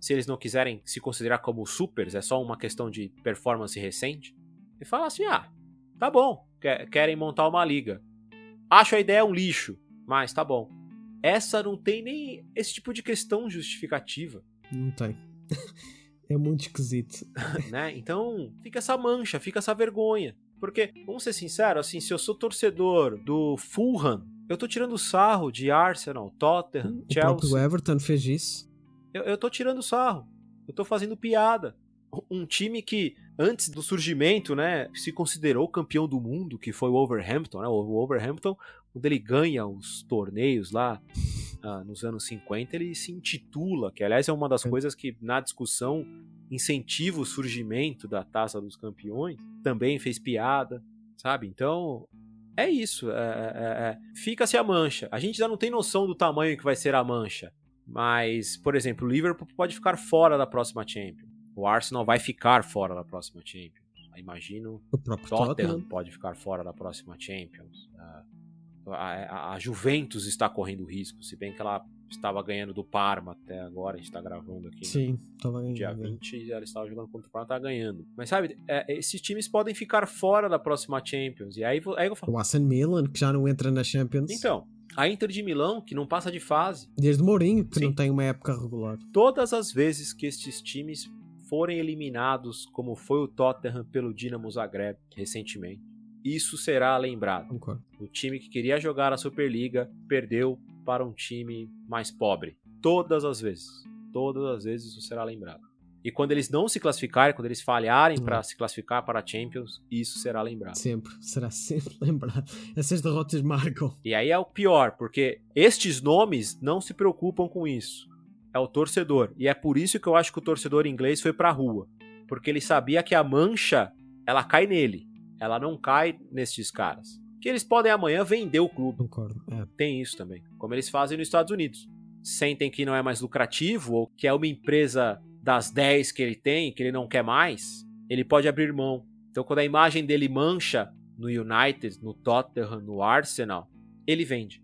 [SPEAKER 2] Se eles não quiserem se considerar como supers, é só uma questão de performance recente. E fala assim: ah, tá bom, querem montar uma liga. Acho a ideia um lixo, mas tá bom. Essa não tem nem esse tipo de questão justificativa.
[SPEAKER 1] Não tem. É muito esquisito.
[SPEAKER 2] né? Então fica essa mancha, fica essa vergonha. Porque, vamos ser sinceros, assim, se eu sou torcedor do Fulham, eu tô tirando sarro de Arsenal, Tottenham,
[SPEAKER 1] O
[SPEAKER 2] Chelsea.
[SPEAKER 1] próprio Everton fez isso.
[SPEAKER 2] Eu, eu tô tirando sarro. Eu tô fazendo piada. Um time que, antes do surgimento, né, se considerou campeão do mundo, que foi o Overhampton, né? O Overhampton, quando ele ganha os torneios lá ah, nos anos 50, ele se intitula, que aliás é uma das
[SPEAKER 1] É.
[SPEAKER 2] coisas que na discussão incentiva o surgimento da Taça dos Campeões, também fez piada, sabe? Então, é isso. é- é- é- Fica-se a mancha. A gente já não tem noção do tamanho que vai ser a mancha. Mas, por exemplo, o Liverpool pode ficar fora da próxima Champions. O Arsenal vai ficar fora da próxima Champions. Imagino
[SPEAKER 1] O próprio
[SPEAKER 2] Tottenham
[SPEAKER 1] Tottenham.
[SPEAKER 2] pode ficar fora da próxima Champions. Ah, A, a- a Juventus está correndo risco, se bem que ela estava ganhando do Parma até agora, a gente está gravando aqui. no
[SPEAKER 1] Sim, estava ganhando.
[SPEAKER 2] Dia 20 e ela estava jogando contra o Parma, tá ganhando. Mas sabe, é, esses times podem ficar fora da próxima Champions. E aí, aí eu falo,
[SPEAKER 1] O Aston Milan, que já não entra na Champions.
[SPEAKER 2] então, a Inter de Milão, que não passa de fase,
[SPEAKER 1] Desde Mourinho, que
[SPEAKER 2] Sim.
[SPEAKER 1] não tem uma época regular.
[SPEAKER 2] todas as vezes que estes times forem eliminados, como foi o Tottenham pelo Dinamo Zagreb recentemente, isso será lembrado.
[SPEAKER 1] Concordo.
[SPEAKER 2] O time que queria jogar a Superliga perdeu para um time mais pobre. Todas as vezes. Todas as vezes isso será lembrado. E quando eles não se classificarem, quando eles falharem
[SPEAKER 1] Uhum.
[SPEAKER 2] para se classificar para a Champions, isso será lembrado.
[SPEAKER 1] Sempre. Será sempre lembrado. Essas derrotas marcam.
[SPEAKER 2] E aí é o pior, porque estes nomes não se preocupam com isso. É o torcedor. E é por isso que eu acho que o torcedor inglês foi pra rua. Porque ele sabia que a mancha, ela cai nele. Ela não cai nestes caras. Que eles podem amanhã vender o clube.
[SPEAKER 1] Concordo. É.
[SPEAKER 2] Tem isso também. Como eles fazem nos Estados Unidos. Sentem que não é mais lucrativo, ou que é uma empresa das 10 que ele tem, que ele não quer mais, ele pode abrir mão. Então, quando a imagem dele mancha no United, no Tottenham, no Arsenal, ele vende.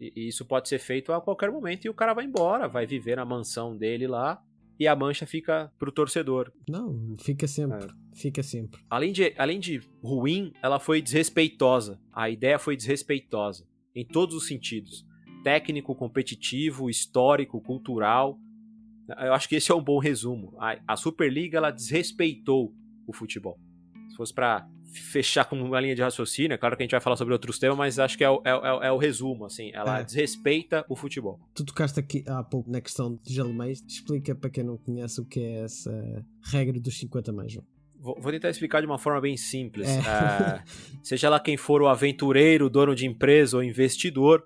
[SPEAKER 2] E e isso pode ser feito a qualquer momento e o cara vai embora, vai viver na mansão dele lá e a mancha fica pro torcedor.
[SPEAKER 1] Não, fica sempre.
[SPEAKER 2] É.
[SPEAKER 1] Fica sempre.
[SPEAKER 2] Além de, além de ruim, ela foi desrespeitosa. A ideia foi desrespeitosa. Em todos os sentidos. Técnico, competitivo, histórico, cultural. Eu acho que esse é um bom resumo. A, a Superliga, ela desrespeitou o futebol. Se fosse pra fechar com uma linha de raciocínio, é claro que a gente vai falar sobre outros temas, mas acho que é o, é, o- é o resumo, assim. Ela
[SPEAKER 1] É.
[SPEAKER 2] desrespeita o futebol.
[SPEAKER 1] Tu tocaste aqui há pouco na questão dos alemães. Explica para quem não conhece o que é essa regra dos 50 mais um.
[SPEAKER 2] Vou, vou tentar explicar de uma forma bem simples.
[SPEAKER 1] É.
[SPEAKER 2] É, seja lá quem for o aventureiro, dono de empresa ou investidor,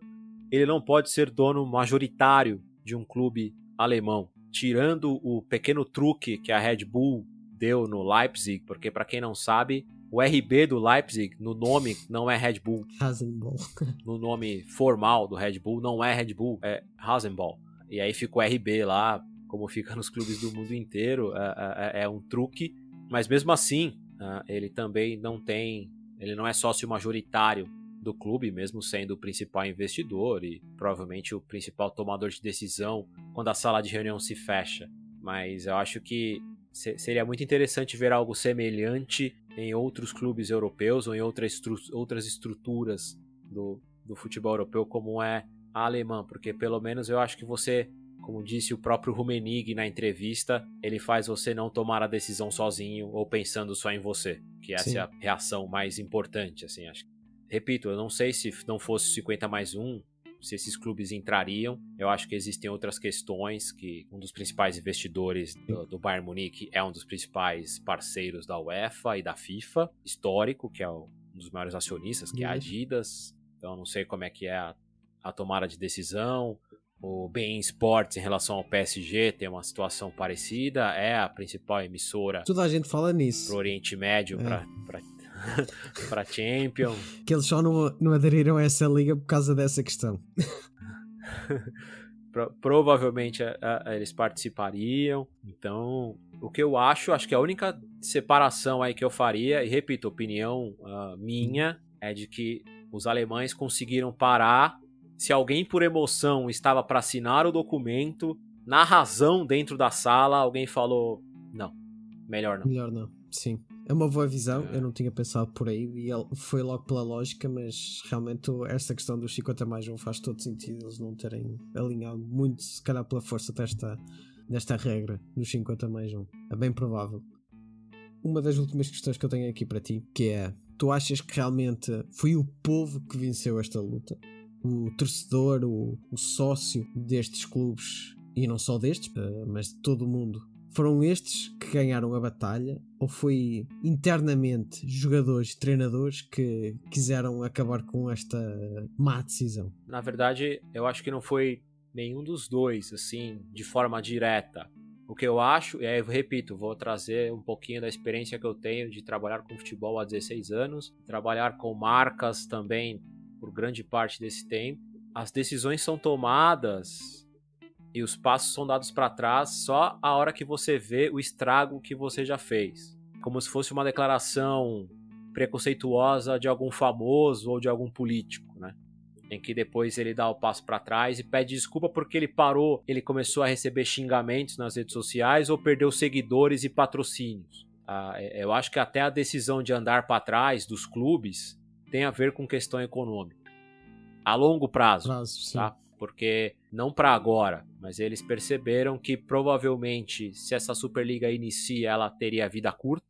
[SPEAKER 2] ele não pode ser dono majoritário de um clube alemão. Tirando o pequeno truque que a Red Bull deu no Leipzig, porque para quem não sabe, o RB do Leipzig no nome não é Red Bull,
[SPEAKER 1] Hasenball.
[SPEAKER 2] no nome formal do Red Bull não é Red Bull, é Rasenball. E aí fica o RB lá, como fica nos clubes do mundo inteiro, é, é- é um truque. Mas mesmo assim, ah, ele também não tem, ele não é sócio majoritário do clube, mesmo sendo o principal investidor e provavelmente o principal tomador de decisão quando a sala de reunião se fecha. Mas eu acho que se- seria muito interessante ver algo semelhante em outros clubes europeus ou em outras, estru- outras estruturas do, do futebol europeu, como é a alemã, porque pelo menos eu acho que você, como disse o próprio Rumenig na entrevista, ele faz você não tomar a decisão sozinho ou pensando só em você, que essa
[SPEAKER 1] Sim.
[SPEAKER 2] é a reação mais importante, assim, acho. Repito, eu não sei se não fosse 50 mais 1, se esses clubes entrariam. Eu acho que existem outras questões que um dos principais investidores do, do Bayern Munique é um dos principais parceiros da UEFA e da FIFA, histórico, que é o- um dos maiores acionistas, que é a
[SPEAKER 1] Isso.
[SPEAKER 2] Adidas. Então eu não sei como é que é a, a tomada de decisão. O Bein Sports em relação ao PSG tem uma situação parecida, é a principal emissora
[SPEAKER 1] Toda a gente fala nisso.
[SPEAKER 2] pro Oriente Médio
[SPEAKER 1] É.
[SPEAKER 2] para para Champions.
[SPEAKER 1] Que eles só não, não aderiram a essa liga por causa dessa questão.
[SPEAKER 2] Pro- provavelmente a- a- eles participariam. Então, o que eu acho, acho que a única separação aí que eu faria, e repito, opinião ah, minha, é de que os alemães conseguiram parar. Se alguém por emoção estava para assinar o documento, na razão dentro da sala, alguém falou: não, melhor não.
[SPEAKER 1] Melhor não. Sim. É uma boa visão. Eu não tinha pensado por aí. E ele foi logo pela lógica, mas realmente essa questão dos 50 mais um faz todo sentido. Eles não terem alinhado muito, se calhar pela força desta, desta regra dos 50 mais 1. É bem provável. Uma das últimas questões que eu tenho aqui para ti, que é: tu achas que realmente foi o povo que venceu esta luta? O torcedor, o, o sócio destes clubes, e não só destes, eh, mas de todo o mundo, foram estes que ganharam a batalha ou foi internamente jogadores e treinadores que quiseram acabar com esta má decisão?
[SPEAKER 2] Na verdade, eu acho que não foi nenhum dos dois, assim, de forma direta. O que eu acho, e aí eu repito, vou trazer um pouquinho da experiência que eu tenho de trabalhar com futebol há 16 anos, trabalhar com marcas também por grande parte desse tempo. As decisões são tomadas e os passos são dados para trás só a hora que você vê o estrago que você já fez. Como se fosse uma declaração preconceituosa de algum famoso ou de algum político, né? Em que depois ele dá o passo para trás e pede desculpa porque ele parou, ele começou a receber xingamentos nas redes sociais ou perdeu seguidores e patrocínios. Ah, é, eu acho que até a decisão de andar para trás dos clubes tem a ver com questão econômica. A longo prazo, prazo tá? porque não para agora, mas eles perceberam que provavelmente se essa Superliga inicia, ela teria vida curta,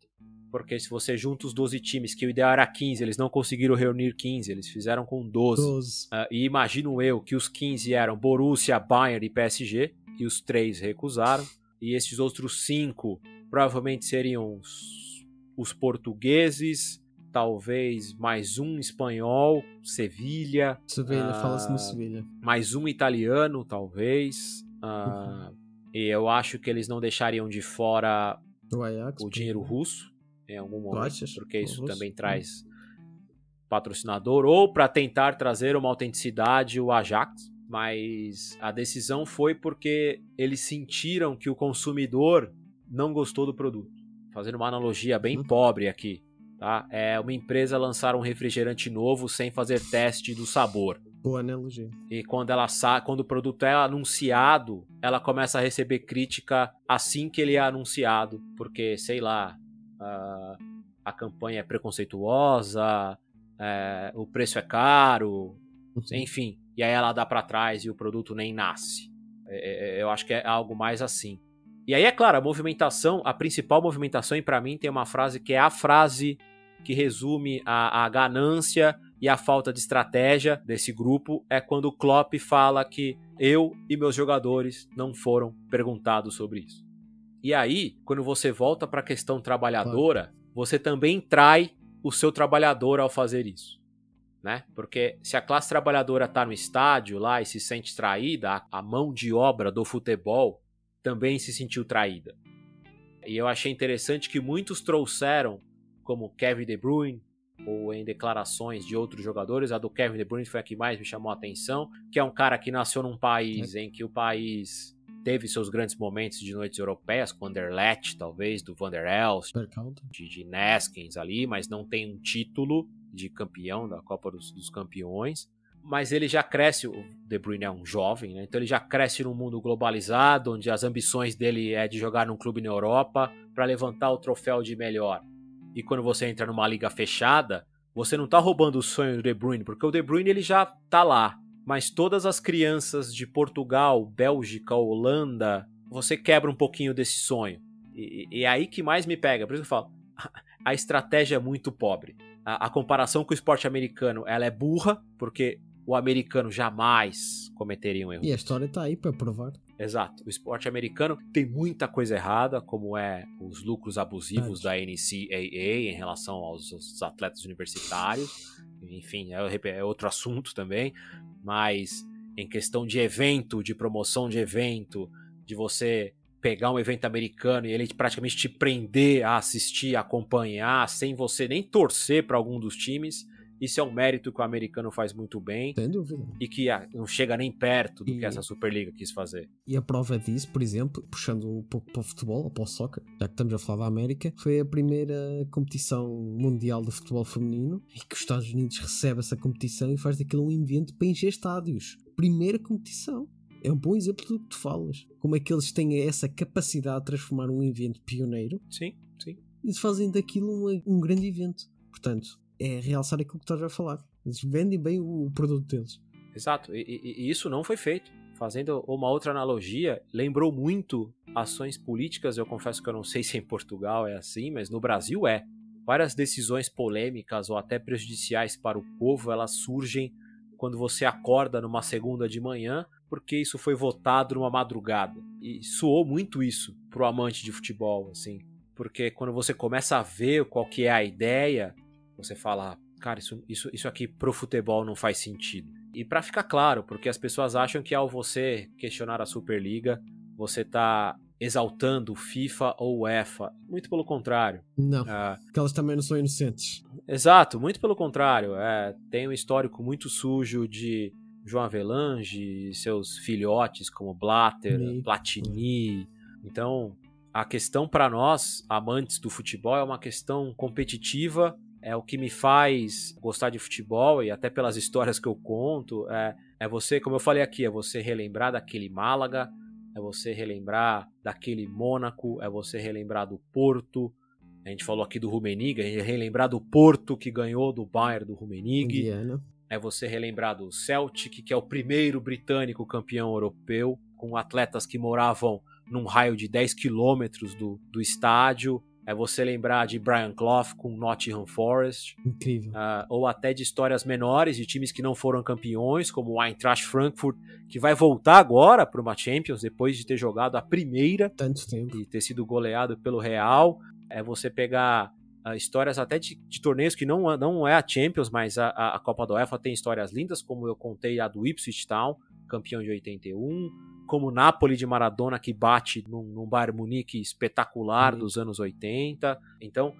[SPEAKER 2] porque se você junta os 12 times, que o ideal era 15, eles não conseguiram reunir 15, eles fizeram com 12. 12. Uh, e imagino eu que os 15 eram Borussia, Bayern e PSG, e os três recusaram, e esses outros cinco provavelmente seriam os, os portugueses, talvez mais um espanhol, Sevilha.
[SPEAKER 1] Sevilha, uh, fala-se no Sevilha.
[SPEAKER 2] Mais um italiano, talvez. Uh, uhum. E eu acho que eles não deixariam de fora o, Ajax, o dinheiro russo em algum momento, porque isso também traz patrocinador, ou para tentar trazer uma autenticidade o Ajax. Mas a decisão foi porque eles sentiram que o consumidor não gostou do produto. Fazendo uma analogia bem uhum. pobre aqui Tá? É uma empresa lançar um refrigerante novo sem fazer teste do sabor.
[SPEAKER 1] Boa analogia.
[SPEAKER 2] E quando ela quando o produto é anunciado, ela começa a receber crítica assim que ele é anunciado, porque sei lá, a, a campanha é preconceituosa, é, o preço é caro, uhum. enfim. E aí ela dá para trás e o produto nem nasce. É, é, eu acho que é algo mais assim. E aí, é claro, a movimentação, a principal movimentação, e para mim tem uma frase que é a frase que resume a, a ganância e a falta de estratégia desse grupo é quando o Klopp fala que eu e meus jogadores não foram perguntados sobre isso. E aí, quando você volta para a questão trabalhadora, você também trai o seu trabalhador ao fazer isso. Né? Porque se a classe trabalhadora está no estádio lá e se sente traída, a mão de obra do futebol também se sentiu traída. E eu achei interessante que muitos trouxeram como Kevin De Bruyne, ou em declarações de outros jogadores. A do Kevin De Bruyne foi a que mais me chamou a atenção, que é um cara que nasceu num país em que o país teve seus grandes momentos de noites europeias, com Anderlecht, talvez, do Van der Elst, de, de Neskins ali, mas não tem um título de campeão da Copa dos, dos Campeões. Mas ele já cresce, o De Bruyne é um jovem, né? então ele já cresce num mundo globalizado, onde as ambições dele é de jogar num clube na Europa para levantar o troféu de melhor e quando você entra numa liga fechada, você não tá roubando o sonho do De Bruyne, porque o De Bruyne ele já tá lá. Mas todas as crianças de Portugal, Bélgica, Holanda, você quebra um pouquinho desse sonho. E, e é aí que mais me pega. Por isso que eu falo, a estratégia é muito pobre. A, a comparação com o esporte americano, ela é burra, porque o americano jamais cometeria um erro.
[SPEAKER 1] E a história tá aí para provar.
[SPEAKER 2] Exato. O esporte americano tem muita coisa errada, como é os lucros abusivos da NCAA em relação aos, aos atletas universitários. Enfim, é, é outro assunto também. Mas em questão de evento, de promoção de evento, de você pegar um evento americano e ele praticamente te prender a assistir, a acompanhar, sem você nem torcer para algum dos times, isso é um mérito que o americano faz muito bem.
[SPEAKER 1] Sem dúvida.
[SPEAKER 2] E que ah, não chega nem perto do e, que essa Superliga quis fazer.
[SPEAKER 1] E a prova disso, por exemplo, puxando um pouco para o futebol, ou para o soccer, já que estamos a falar da América, foi a primeira competição mundial de futebol feminino e que os Estados Unidos recebe essa competição e faz daquilo um evento para encher estádios. Primeira competição. É um bom exemplo do que tu falas. Como é que eles têm essa capacidade de transformar um evento pioneiro.
[SPEAKER 2] Sim, sim.
[SPEAKER 1] E fazem daquilo um, um grande evento. Portanto, é realçar aquilo que estás a falar. Eles vendem bem o produto deles.
[SPEAKER 2] Exato, e, e, e, isso não foi feito. Fazendo uma outra analogia, lembrou muito ações políticas, eu confesso que eu não sei se em Portugal é assim, mas no Brasil é. Várias decisões polêmicas ou até prejudiciais para o povo, elas surgem quando você acorda numa segunda de manhã, porque isso foi votado numa madrugada. E soou muito isso pro amante de futebol, assim. Porque quando você começa a ver qual que é a ideia, você fala, cara, isso, isso, isso aqui pro futebol não faz sentido. E para ficar claro, porque as pessoas acham que ao você questionar a Superliga, você tá exaltando FIFA ou UEFA. Muito pelo contrário.
[SPEAKER 1] Não, porque elas também não são inocentes.
[SPEAKER 2] Exato, muito pelo contrário. É, tem um histórico muito sujo de João Avelange e seus filhotes como Blatter, Me. Platini. Então, a questão para nós, amantes do futebol, é uma questão competitiva é o que me faz gostar de futebol e até pelas histórias que eu conto, é, é você, como eu falei aqui, é você relembrar daquele Málaga, é você relembrar daquele Mônaco, é você relembrar do Porto. A gente falou aqui do Rummenigge, é relembrar do Porto que ganhou do Bayern do Rummenigge. É você relembrar do Celtic, que é o primeiro britânico campeão europeu, com atletas que moravam num raio de 10 quilômetros do, do estádio é você lembrar de Brian Clough com Nottingham Forest.
[SPEAKER 1] Incrível.
[SPEAKER 2] Uh, ou até de histórias menores de times que não foram campeões, como o Eintracht Frankfurt, que vai voltar agora para uma Champions depois de ter jogado a primeira.
[SPEAKER 1] Tanto tempo.
[SPEAKER 2] E ter sido goleado pelo Real. É você pegar uh, histórias até de, de, torneios que não, não é a Champions, mas a, a Copa da UEFA tem histórias lindas, como eu contei a do Ipswich Town, campeão de 81 como o Napoli de Maradona que bate num, num Bayern Munique espetacular uhum. dos anos 80. Então,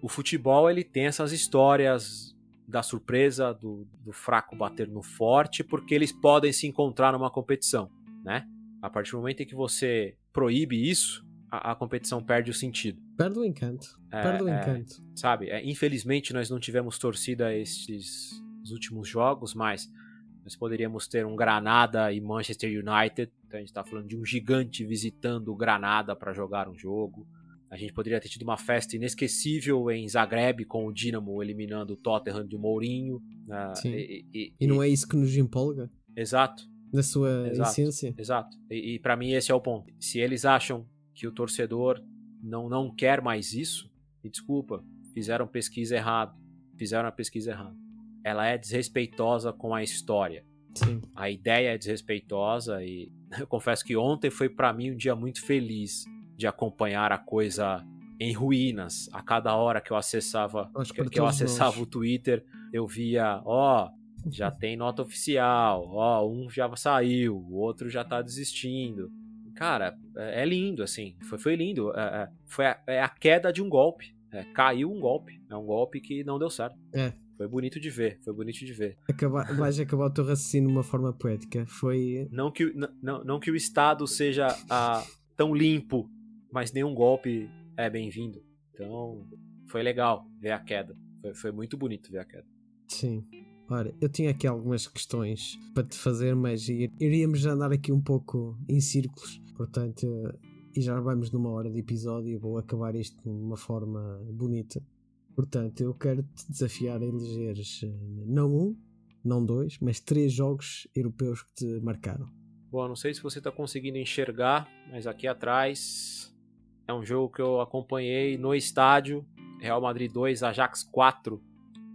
[SPEAKER 2] o futebol ele tem essas histórias da surpresa, do, do, fraco bater no forte, porque eles podem se encontrar numa competição, né? A partir do momento em que você proíbe isso, a, a competição perde o sentido.
[SPEAKER 1] Perde o encanto. É, perde o é, encanto.
[SPEAKER 2] Sabe? É, infelizmente nós não tivemos torcida estes últimos jogos, mas nós poderíamos ter um Granada e Manchester United. Então a gente está falando de um gigante visitando Granada para jogar um jogo. A gente poderia ter tido uma festa inesquecível em Zagreb com o Dinamo eliminando o Tottenham de Mourinho.
[SPEAKER 1] Né? Sim. E, e, e, não é isso que nos empolga?
[SPEAKER 2] Exato.
[SPEAKER 1] Na sua
[SPEAKER 2] exato,
[SPEAKER 1] essência?
[SPEAKER 2] Exato. E, e para mim esse é o ponto. Se eles acham que o torcedor não, não quer mais isso, me desculpa, fizeram pesquisa errado. Fizeram a pesquisa errada ela é desrespeitosa com a história.
[SPEAKER 1] Sim.
[SPEAKER 2] A ideia é desrespeitosa e eu confesso que ontem foi para mim um dia muito feliz de acompanhar a coisa em ruínas. A cada hora que eu acessava, que, que eu acessava nós. o Twitter, eu via, ó, oh, já tem nota oficial, ó, oh, um já saiu, o outro já tá desistindo. Cara, é, é lindo, assim, foi, foi lindo. É, é, foi a, é a queda de um golpe. É, caiu um golpe. É um golpe que não deu certo.
[SPEAKER 1] É,
[SPEAKER 2] foi bonito de ver, foi bonito de ver.
[SPEAKER 1] Acabar, vais acabar o teu raciocínio de uma forma poética. Foi.
[SPEAKER 2] Não que, não, não que o Estado seja a, tão limpo, mas nenhum golpe é bem-vindo. Então, foi legal ver a queda. Foi, foi muito bonito ver a queda.
[SPEAKER 1] Sim. Ora, eu tinha aqui algumas questões para te fazer, mas iríamos andar aqui um pouco em círculos. Portanto, e já vamos numa hora de episódio. Vou acabar isto de uma forma bonita. Portanto, eu quero te desafiar a elegeres eh, não um, não dois, mas três jogos europeus que te marcaram.
[SPEAKER 2] Bom, não sei se você está conseguindo enxergar, mas aqui atrás é um jogo que eu acompanhei no estádio Real Madrid 2, Ajax 4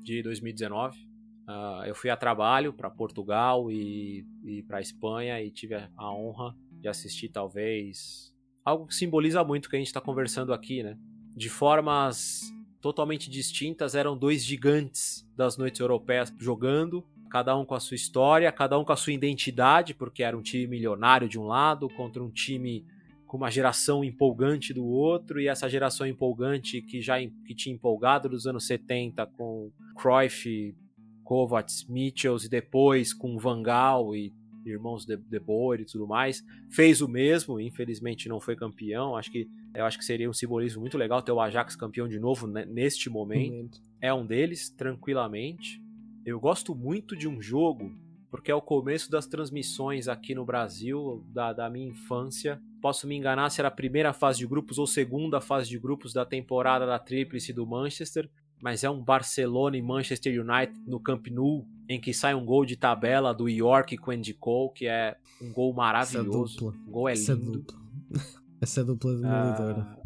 [SPEAKER 2] de 2019. Uh, eu fui a trabalho para Portugal e, e para Espanha e tive a honra de assistir talvez algo que simboliza muito o que a gente está conversando aqui, né? De formas totalmente distintas, eram dois gigantes das noites europeias jogando, cada um com a sua história, cada um com a sua identidade, porque era um time milionário de um lado contra um time com uma geração empolgante do outro, e essa geração empolgante que já que tinha empolgado nos anos 70 com Cruyff, Kovacs, Mitchells e depois com Van Gaal e irmãos de, de Boer e tudo mais, fez o mesmo, infelizmente não foi campeão. Acho que eu acho que seria um simbolismo muito legal ter o Ajax campeão de novo né, neste momento. momento. É um deles, tranquilamente. Eu gosto muito de um jogo porque é o começo das transmissões aqui no Brasil da, da minha infância. Posso me enganar se era a primeira fase de grupos ou segunda fase de grupos da temporada da Tríplice do Manchester, mas é um Barcelona e Manchester United no Camp Nou, em que sai um gol de tabela do York com Andy Cole, que é um gol maravilhoso. Um gol é lindo.
[SPEAKER 1] Essa dupla demolidora.
[SPEAKER 2] Ah,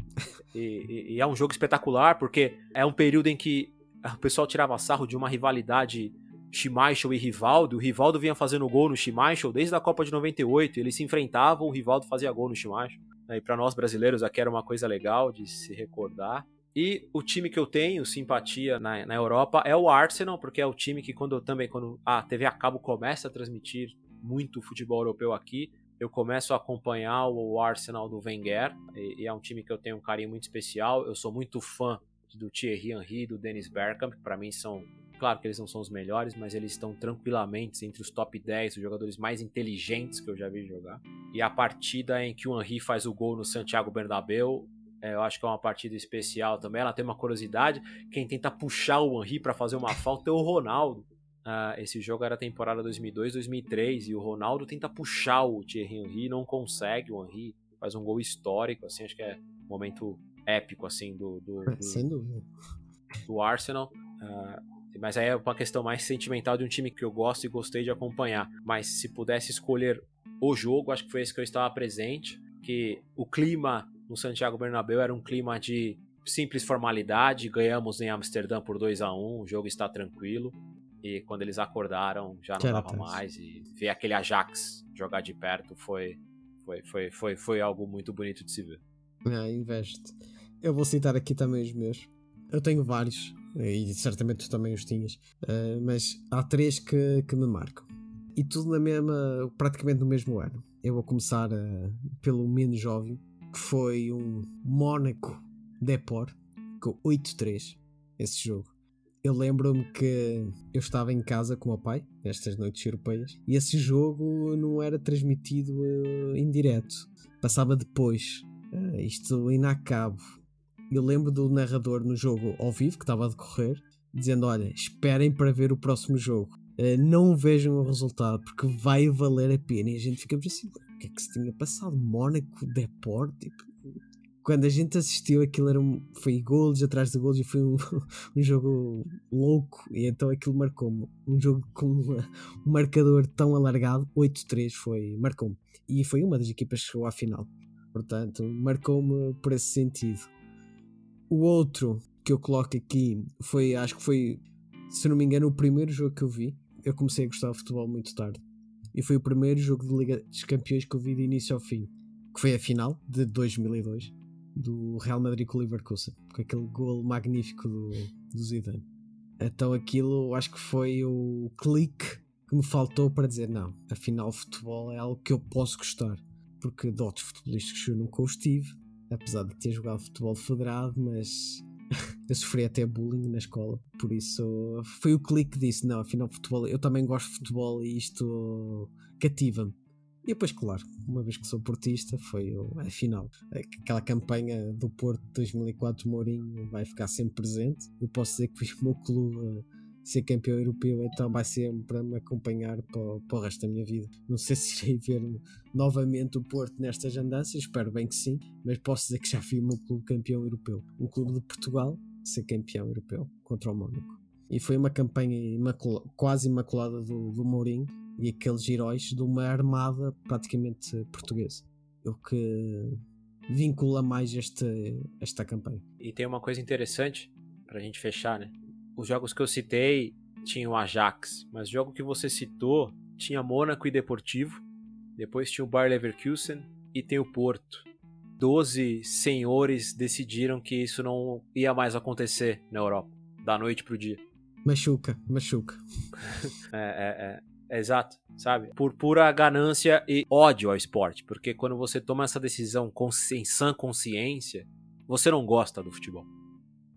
[SPEAKER 2] e, e, e é um jogo espetacular porque é um período em que o pessoal tirava sarro de uma rivalidade Schmeichel e Rivaldo. O Rivaldo vinha fazendo gol no Schmeichel desde a Copa de 98. Eles se enfrentavam, o Rivaldo fazia gol no Schmeichel. E para nós brasileiros aqui era uma coisa legal de se recordar. E o time que eu tenho simpatia na, na Europa é o Arsenal, porque é o time que quando também quando a TV a cabo começa a transmitir muito futebol europeu aqui, eu começo a acompanhar o Arsenal do Wenger, e, e é um time que eu tenho um carinho muito especial. Eu sou muito fã do Thierry Henry, do Dennis Bergkamp, que para mim são Claro que eles não são os melhores, mas eles estão tranquilamente entre os top 10, os jogadores mais inteligentes que eu já vi jogar. E a partida em que o Henry faz o gol no Santiago Bernabéu, é, eu acho que é uma partida especial também. Ela tem uma curiosidade: quem tenta puxar o Henry para fazer uma falta é o Ronaldo. Uh, esse jogo era a temporada 2002-2003 e o Ronaldo tenta puxar o Thierry Henry, não consegue. O Henry faz um gol histórico, assim, acho que é um momento épico assim do, do, do,
[SPEAKER 1] Sem dúvida.
[SPEAKER 2] do Arsenal. Uh, mas aí é uma questão mais sentimental de um time que eu gosto e gostei de acompanhar. Mas se pudesse escolher o jogo, acho que foi esse que eu estava presente, que o clima no Santiago Bernabéu era um clima de simples formalidade, ganhamos em Amsterdã por 2 a 1 o jogo está tranquilo. E quando eles acordaram, já não dava mais. E ver aquele Ajax jogar de perto foi, foi, foi, foi, foi algo muito bonito de se ver.
[SPEAKER 1] Ah, invejo-te. Eu vou citar aqui também os meus. Eu tenho vários, e certamente tu também os tinhas, uh, mas há três que, que me marcam. E tudo na mesma, praticamente no mesmo ano. Eu vou começar uh, pelo menos óbvio, que foi um Mónaco Deport com 8-3, esse jogo. Eu lembro-me que eu estava em casa com o meu pai, nestas noites europeias, e esse jogo não era transmitido uh, em direto, passava depois. Uh, isto inacabo eu lembro do narrador no jogo ao vivo, que estava a decorrer, dizendo: Olha, esperem para ver o próximo jogo. Uh, não vejam o resultado, porque vai valer a pena. E a gente ficamos assim: o que é que se tinha passado? Mónaco, Deporte? Tipo, quando a gente assistiu, aquilo era um, foi golos atrás de golos e foi um, um jogo louco. E então aquilo marcou-me. Um jogo com uma, um marcador tão alargado, 8-3, foi, marcou-me. E foi uma das equipas que chegou à final. Portanto, marcou-me por esse sentido. O outro que eu coloco aqui foi, acho que foi, se não me engano, o primeiro jogo que eu vi. Eu comecei a gostar de futebol muito tarde. E foi o primeiro jogo de Liga dos Campeões que eu vi de início ao fim. Que foi a final de 2002 do Real Madrid com o Leverkusen. Com aquele gol magnífico do, do Zidane. Então aquilo acho que foi o clique que me faltou para dizer não, afinal futebol é algo que eu posso gostar. Porque de outros futebolísticos eu nunca os tive apesar de ter jogado futebol federado, mas eu sofri até bullying na escola, por isso foi o clique que disse: não, afinal, futebol, eu também gosto de futebol e isto cativa-me. E depois, claro, uma vez que sou portista, foi a final. Aquela campanha do Porto de 2004 Mourinho vai ficar sempre presente. Eu posso dizer que o meu clube ser campeão europeu, então vai ser para me acompanhar para, para o resto da minha vida. Não sei se irei ver novamente o Porto nestas andanças, espero bem que sim, mas posso dizer que já fui o meu clube campeão europeu. Um clube de Portugal ser campeão europeu contra o Mónaco. E foi uma campanha imacula, quase imaculada do, do Mourinho e aqueles heróis de uma armada praticamente portuguesa. O que vincula mais este, esta campanha.
[SPEAKER 2] E tem uma coisa interessante para a gente fechar, né? os jogos que eu citei tinham Ajax, mas o jogo que você citou tinha Mônaco e Deportivo, depois tinha o Bayer Leverkusen e tem o Porto. Doze senhores decidiram que isso não ia mais acontecer na Europa, da noite pro dia.
[SPEAKER 1] Machuca, machuca.
[SPEAKER 2] é, é, é, é, exato, sabe? Por pura ganância e ódio ao esporte, porque quando você toma essa decisão em sã consciência, você não gosta do futebol.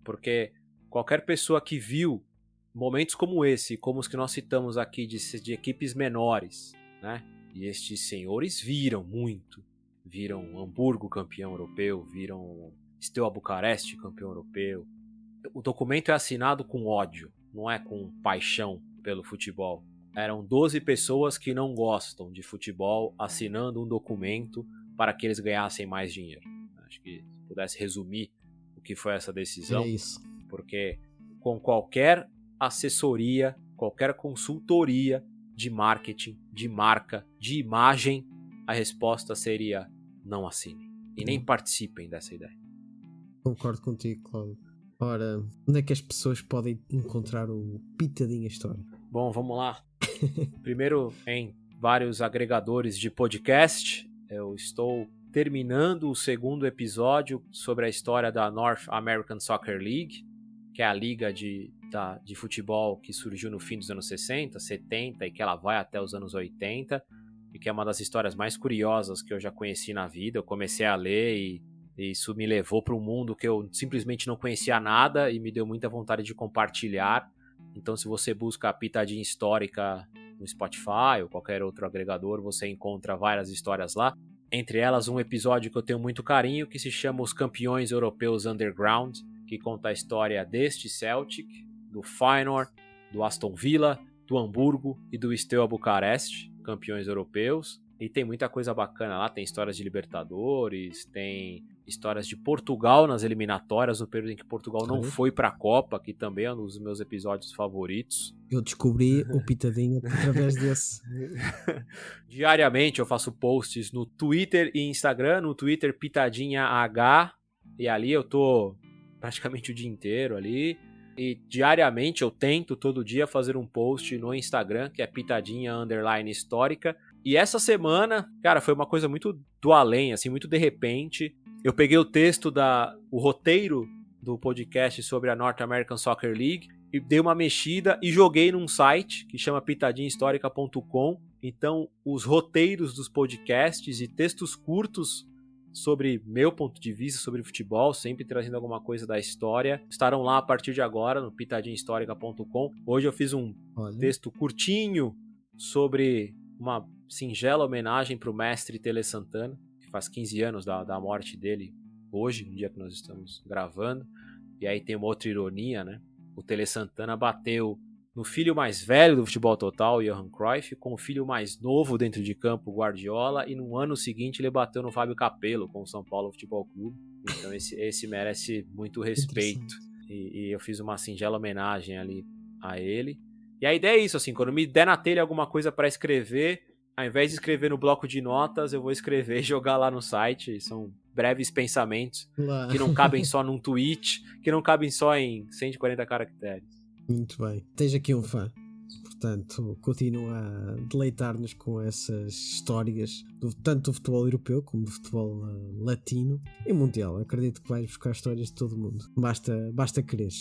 [SPEAKER 2] Porque qualquer pessoa que viu momentos como esse, como os que nós citamos aqui de, de equipes menores, né? E estes senhores viram muito. Viram Hamburgo campeão europeu, viram Steaua Bucareste campeão europeu. O documento é assinado com ódio, não é com paixão pelo futebol. Eram 12 pessoas que não gostam de futebol assinando um documento para que eles ganhassem mais dinheiro. Acho que se pudesse resumir o que foi essa decisão.
[SPEAKER 1] É isso
[SPEAKER 2] porque com qualquer assessoria, qualquer consultoria de marketing, de marca, de imagem, a resposta seria não assine. e nem participem dessa ideia.
[SPEAKER 1] Concordo contigo, Cláudio. Ora, onde é que as pessoas podem encontrar o Pitadinha História?
[SPEAKER 2] Bom, vamos lá. Primeiro, em vários agregadores de podcast, eu estou terminando o segundo episódio sobre a história da North American Soccer League, que é a liga de, da, de futebol que surgiu no fim dos anos 60, 70 e que ela vai até os anos 80, e que é uma das histórias mais curiosas que eu já conheci na vida. Eu comecei a ler e, e isso me levou para um mundo que eu simplesmente não conhecia nada e me deu muita vontade de compartilhar. Então, se você busca a pitadinha histórica no Spotify ou qualquer outro agregador, você encontra várias histórias lá. Entre elas, um episódio que eu tenho muito carinho que se chama Os Campeões Europeus Underground, que conta a história deste Celtic, do Feyenoord, do Aston Villa, do Hamburgo e do Steaua Bucareste, campeões europeus. E tem muita coisa bacana lá, tem histórias de Libertadores, tem histórias de Portugal nas eliminatórias, no período em que Portugal não foi para a Copa, que também é um dos meus episódios favoritos.
[SPEAKER 1] Eu descobri o Pitadinha através desse.
[SPEAKER 2] Diariamente eu faço posts no Twitter e Instagram, no Twitter Pitadinha H, e ali eu tô praticamente o dia inteiro ali. E diariamente eu tento todo dia fazer um post no Instagram, que é pitadinha underline histórica. E essa semana, cara, foi uma coisa muito do além, assim, muito de repente. Eu peguei o texto da o roteiro do podcast sobre a North American Soccer League e dei uma mexida e joguei num site que chama pitadinhahistórica.com. Então, os roteiros dos podcasts e textos curtos sobre meu ponto de vista sobre futebol, sempre trazendo alguma coisa da história, estarão lá a partir de agora no pitadinhahistórica.com. Hoje eu fiz um Olha. texto curtinho sobre uma singela homenagem para o mestre Tele Santana, faz 15 anos da, da morte dele, hoje, no dia que nós estamos gravando. E aí tem uma outra ironia, né? O Tele Santana bateu no filho mais velho do futebol total, Johan Cruyff, com o filho mais novo dentro de campo, Guardiola, e no ano seguinte ele bateu no Fábio Capello com o São Paulo Futebol Clube. Então esse, esse merece muito respeito. E, e, eu fiz uma singela homenagem ali a ele. E a ideia é isso, assim, quando me der na telha alguma coisa para escrever, ao invés de escrever no bloco de notas, eu vou escrever e jogar lá no site. São breves pensamentos que não cabem só num tweet, que não cabem só em 140 caracteres.
[SPEAKER 1] Muito bem. Tens aqui um fã. Portanto, continua a deleitar-nos com essas histórias, do, tanto do futebol europeu como do futebol uh, latino e mundial. Acredito que vais buscar histórias de todo mundo. Basta, basta querer.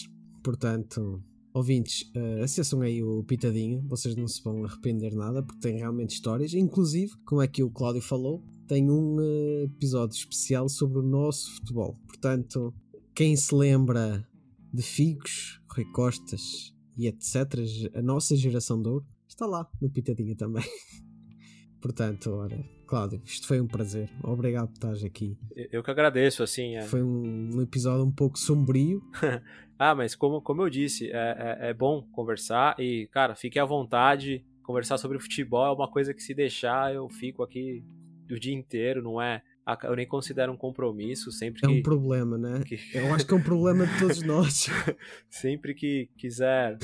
[SPEAKER 1] Portanto, Ouvintes, uh, acessam aí o Pitadinha, vocês não se vão arrepender nada, porque tem realmente histórias. Inclusive, como é que o Cláudio falou, tem um uh, episódio especial sobre o nosso futebol. Portanto, quem se lembra de Figos, Rui Costas e etc., a nossa geração de ouro, está lá no Pitadinha também. Portanto, ora, Cláudio, isto foi um prazer. Obrigado por estares aqui.
[SPEAKER 2] Eu que agradeço, assim. É...
[SPEAKER 1] Foi um, um, episódio um pouco sombrio.
[SPEAKER 2] ah, mas como, como eu disse, é, é, é, bom conversar e, cara, fique à vontade. Conversar sobre futebol é uma coisa que se deixar eu fico aqui o dia inteiro, não é? Eu nem considero um compromisso, sempre que...
[SPEAKER 1] É um problema, né? Que... Eu acho que é um problema de todos nós.
[SPEAKER 2] sempre que quiser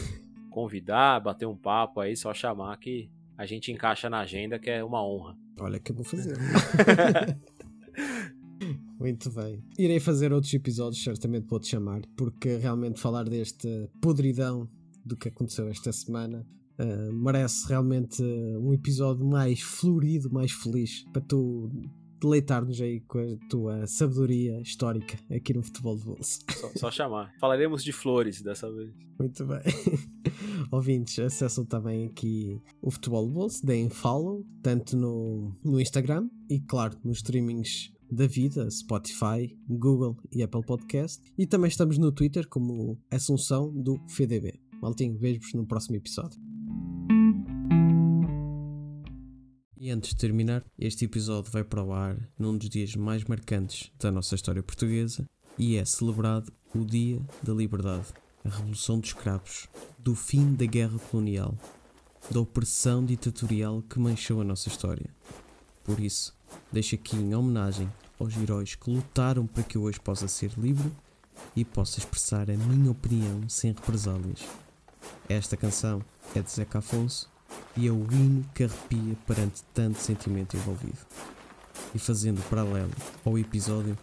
[SPEAKER 2] convidar, bater um papo aí, só chamar que a gente encaixa na agenda, que é uma honra.
[SPEAKER 1] Olha que eu vou fazer. Muito bem. Irei fazer outros episódios, certamente vou-te chamar, porque realmente falar desta podridão do que aconteceu esta semana uh, merece realmente um episódio mais florido, mais feliz, para tu deleitar-nos aí com a tua sabedoria histórica aqui no futebol de bolsa.
[SPEAKER 2] Só, só, chamar. Falaremos de flores dessa vez.
[SPEAKER 1] Muito bem. Ouvintes, acessam também aqui o futebol de bolsa, deem follow, tanto no, no Instagram e, claro, nos streamings da vida, Spotify, Google e Apple Podcast. E também estamos no Twitter como Assunção do FDB. Maltinho, vejo-vos no próximo episódio. E antes de terminar, este episódio vai para o ar num dos dias mais marcantes da nossa história portuguesa e é celebrado o Dia da Liberdade, a Revolução dos Escravos, do fim da Guerra Colonial, da opressão ditatorial que manchou a nossa história. Por isso, deixo aqui em homenagem aos heróis que lutaram para que eu hoje possa ser livre e possa expressar a minha opinião sem represálias. Esta canção é de Zeca Afonso e é o hino que arrepia perante tanto sentimento envolvido. e fazendo paralelo ao episódio,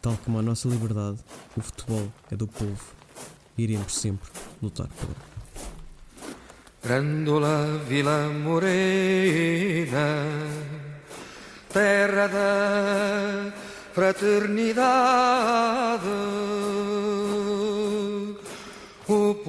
[SPEAKER 1] tal como a nossa liberdade, o futebol é do povo. Iremos sempre lutar por ele.
[SPEAKER 3] Grândola Vila Morena, terra da fraternidade.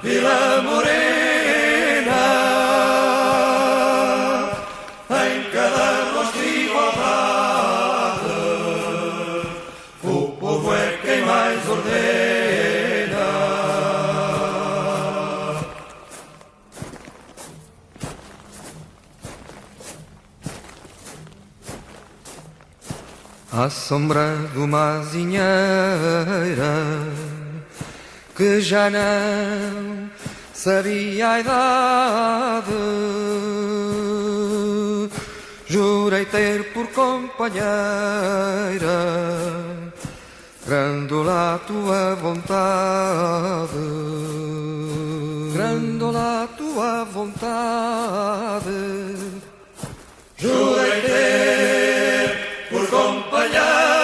[SPEAKER 3] Vila Morena em cada rosto igualdade. O povo é quem mais ordena. À sombra de uma azinheira que já não sabia a idade. Jurei ter por companheira Grândola a tua vontade. Grândola a tua vontade. Jurei ter por companheira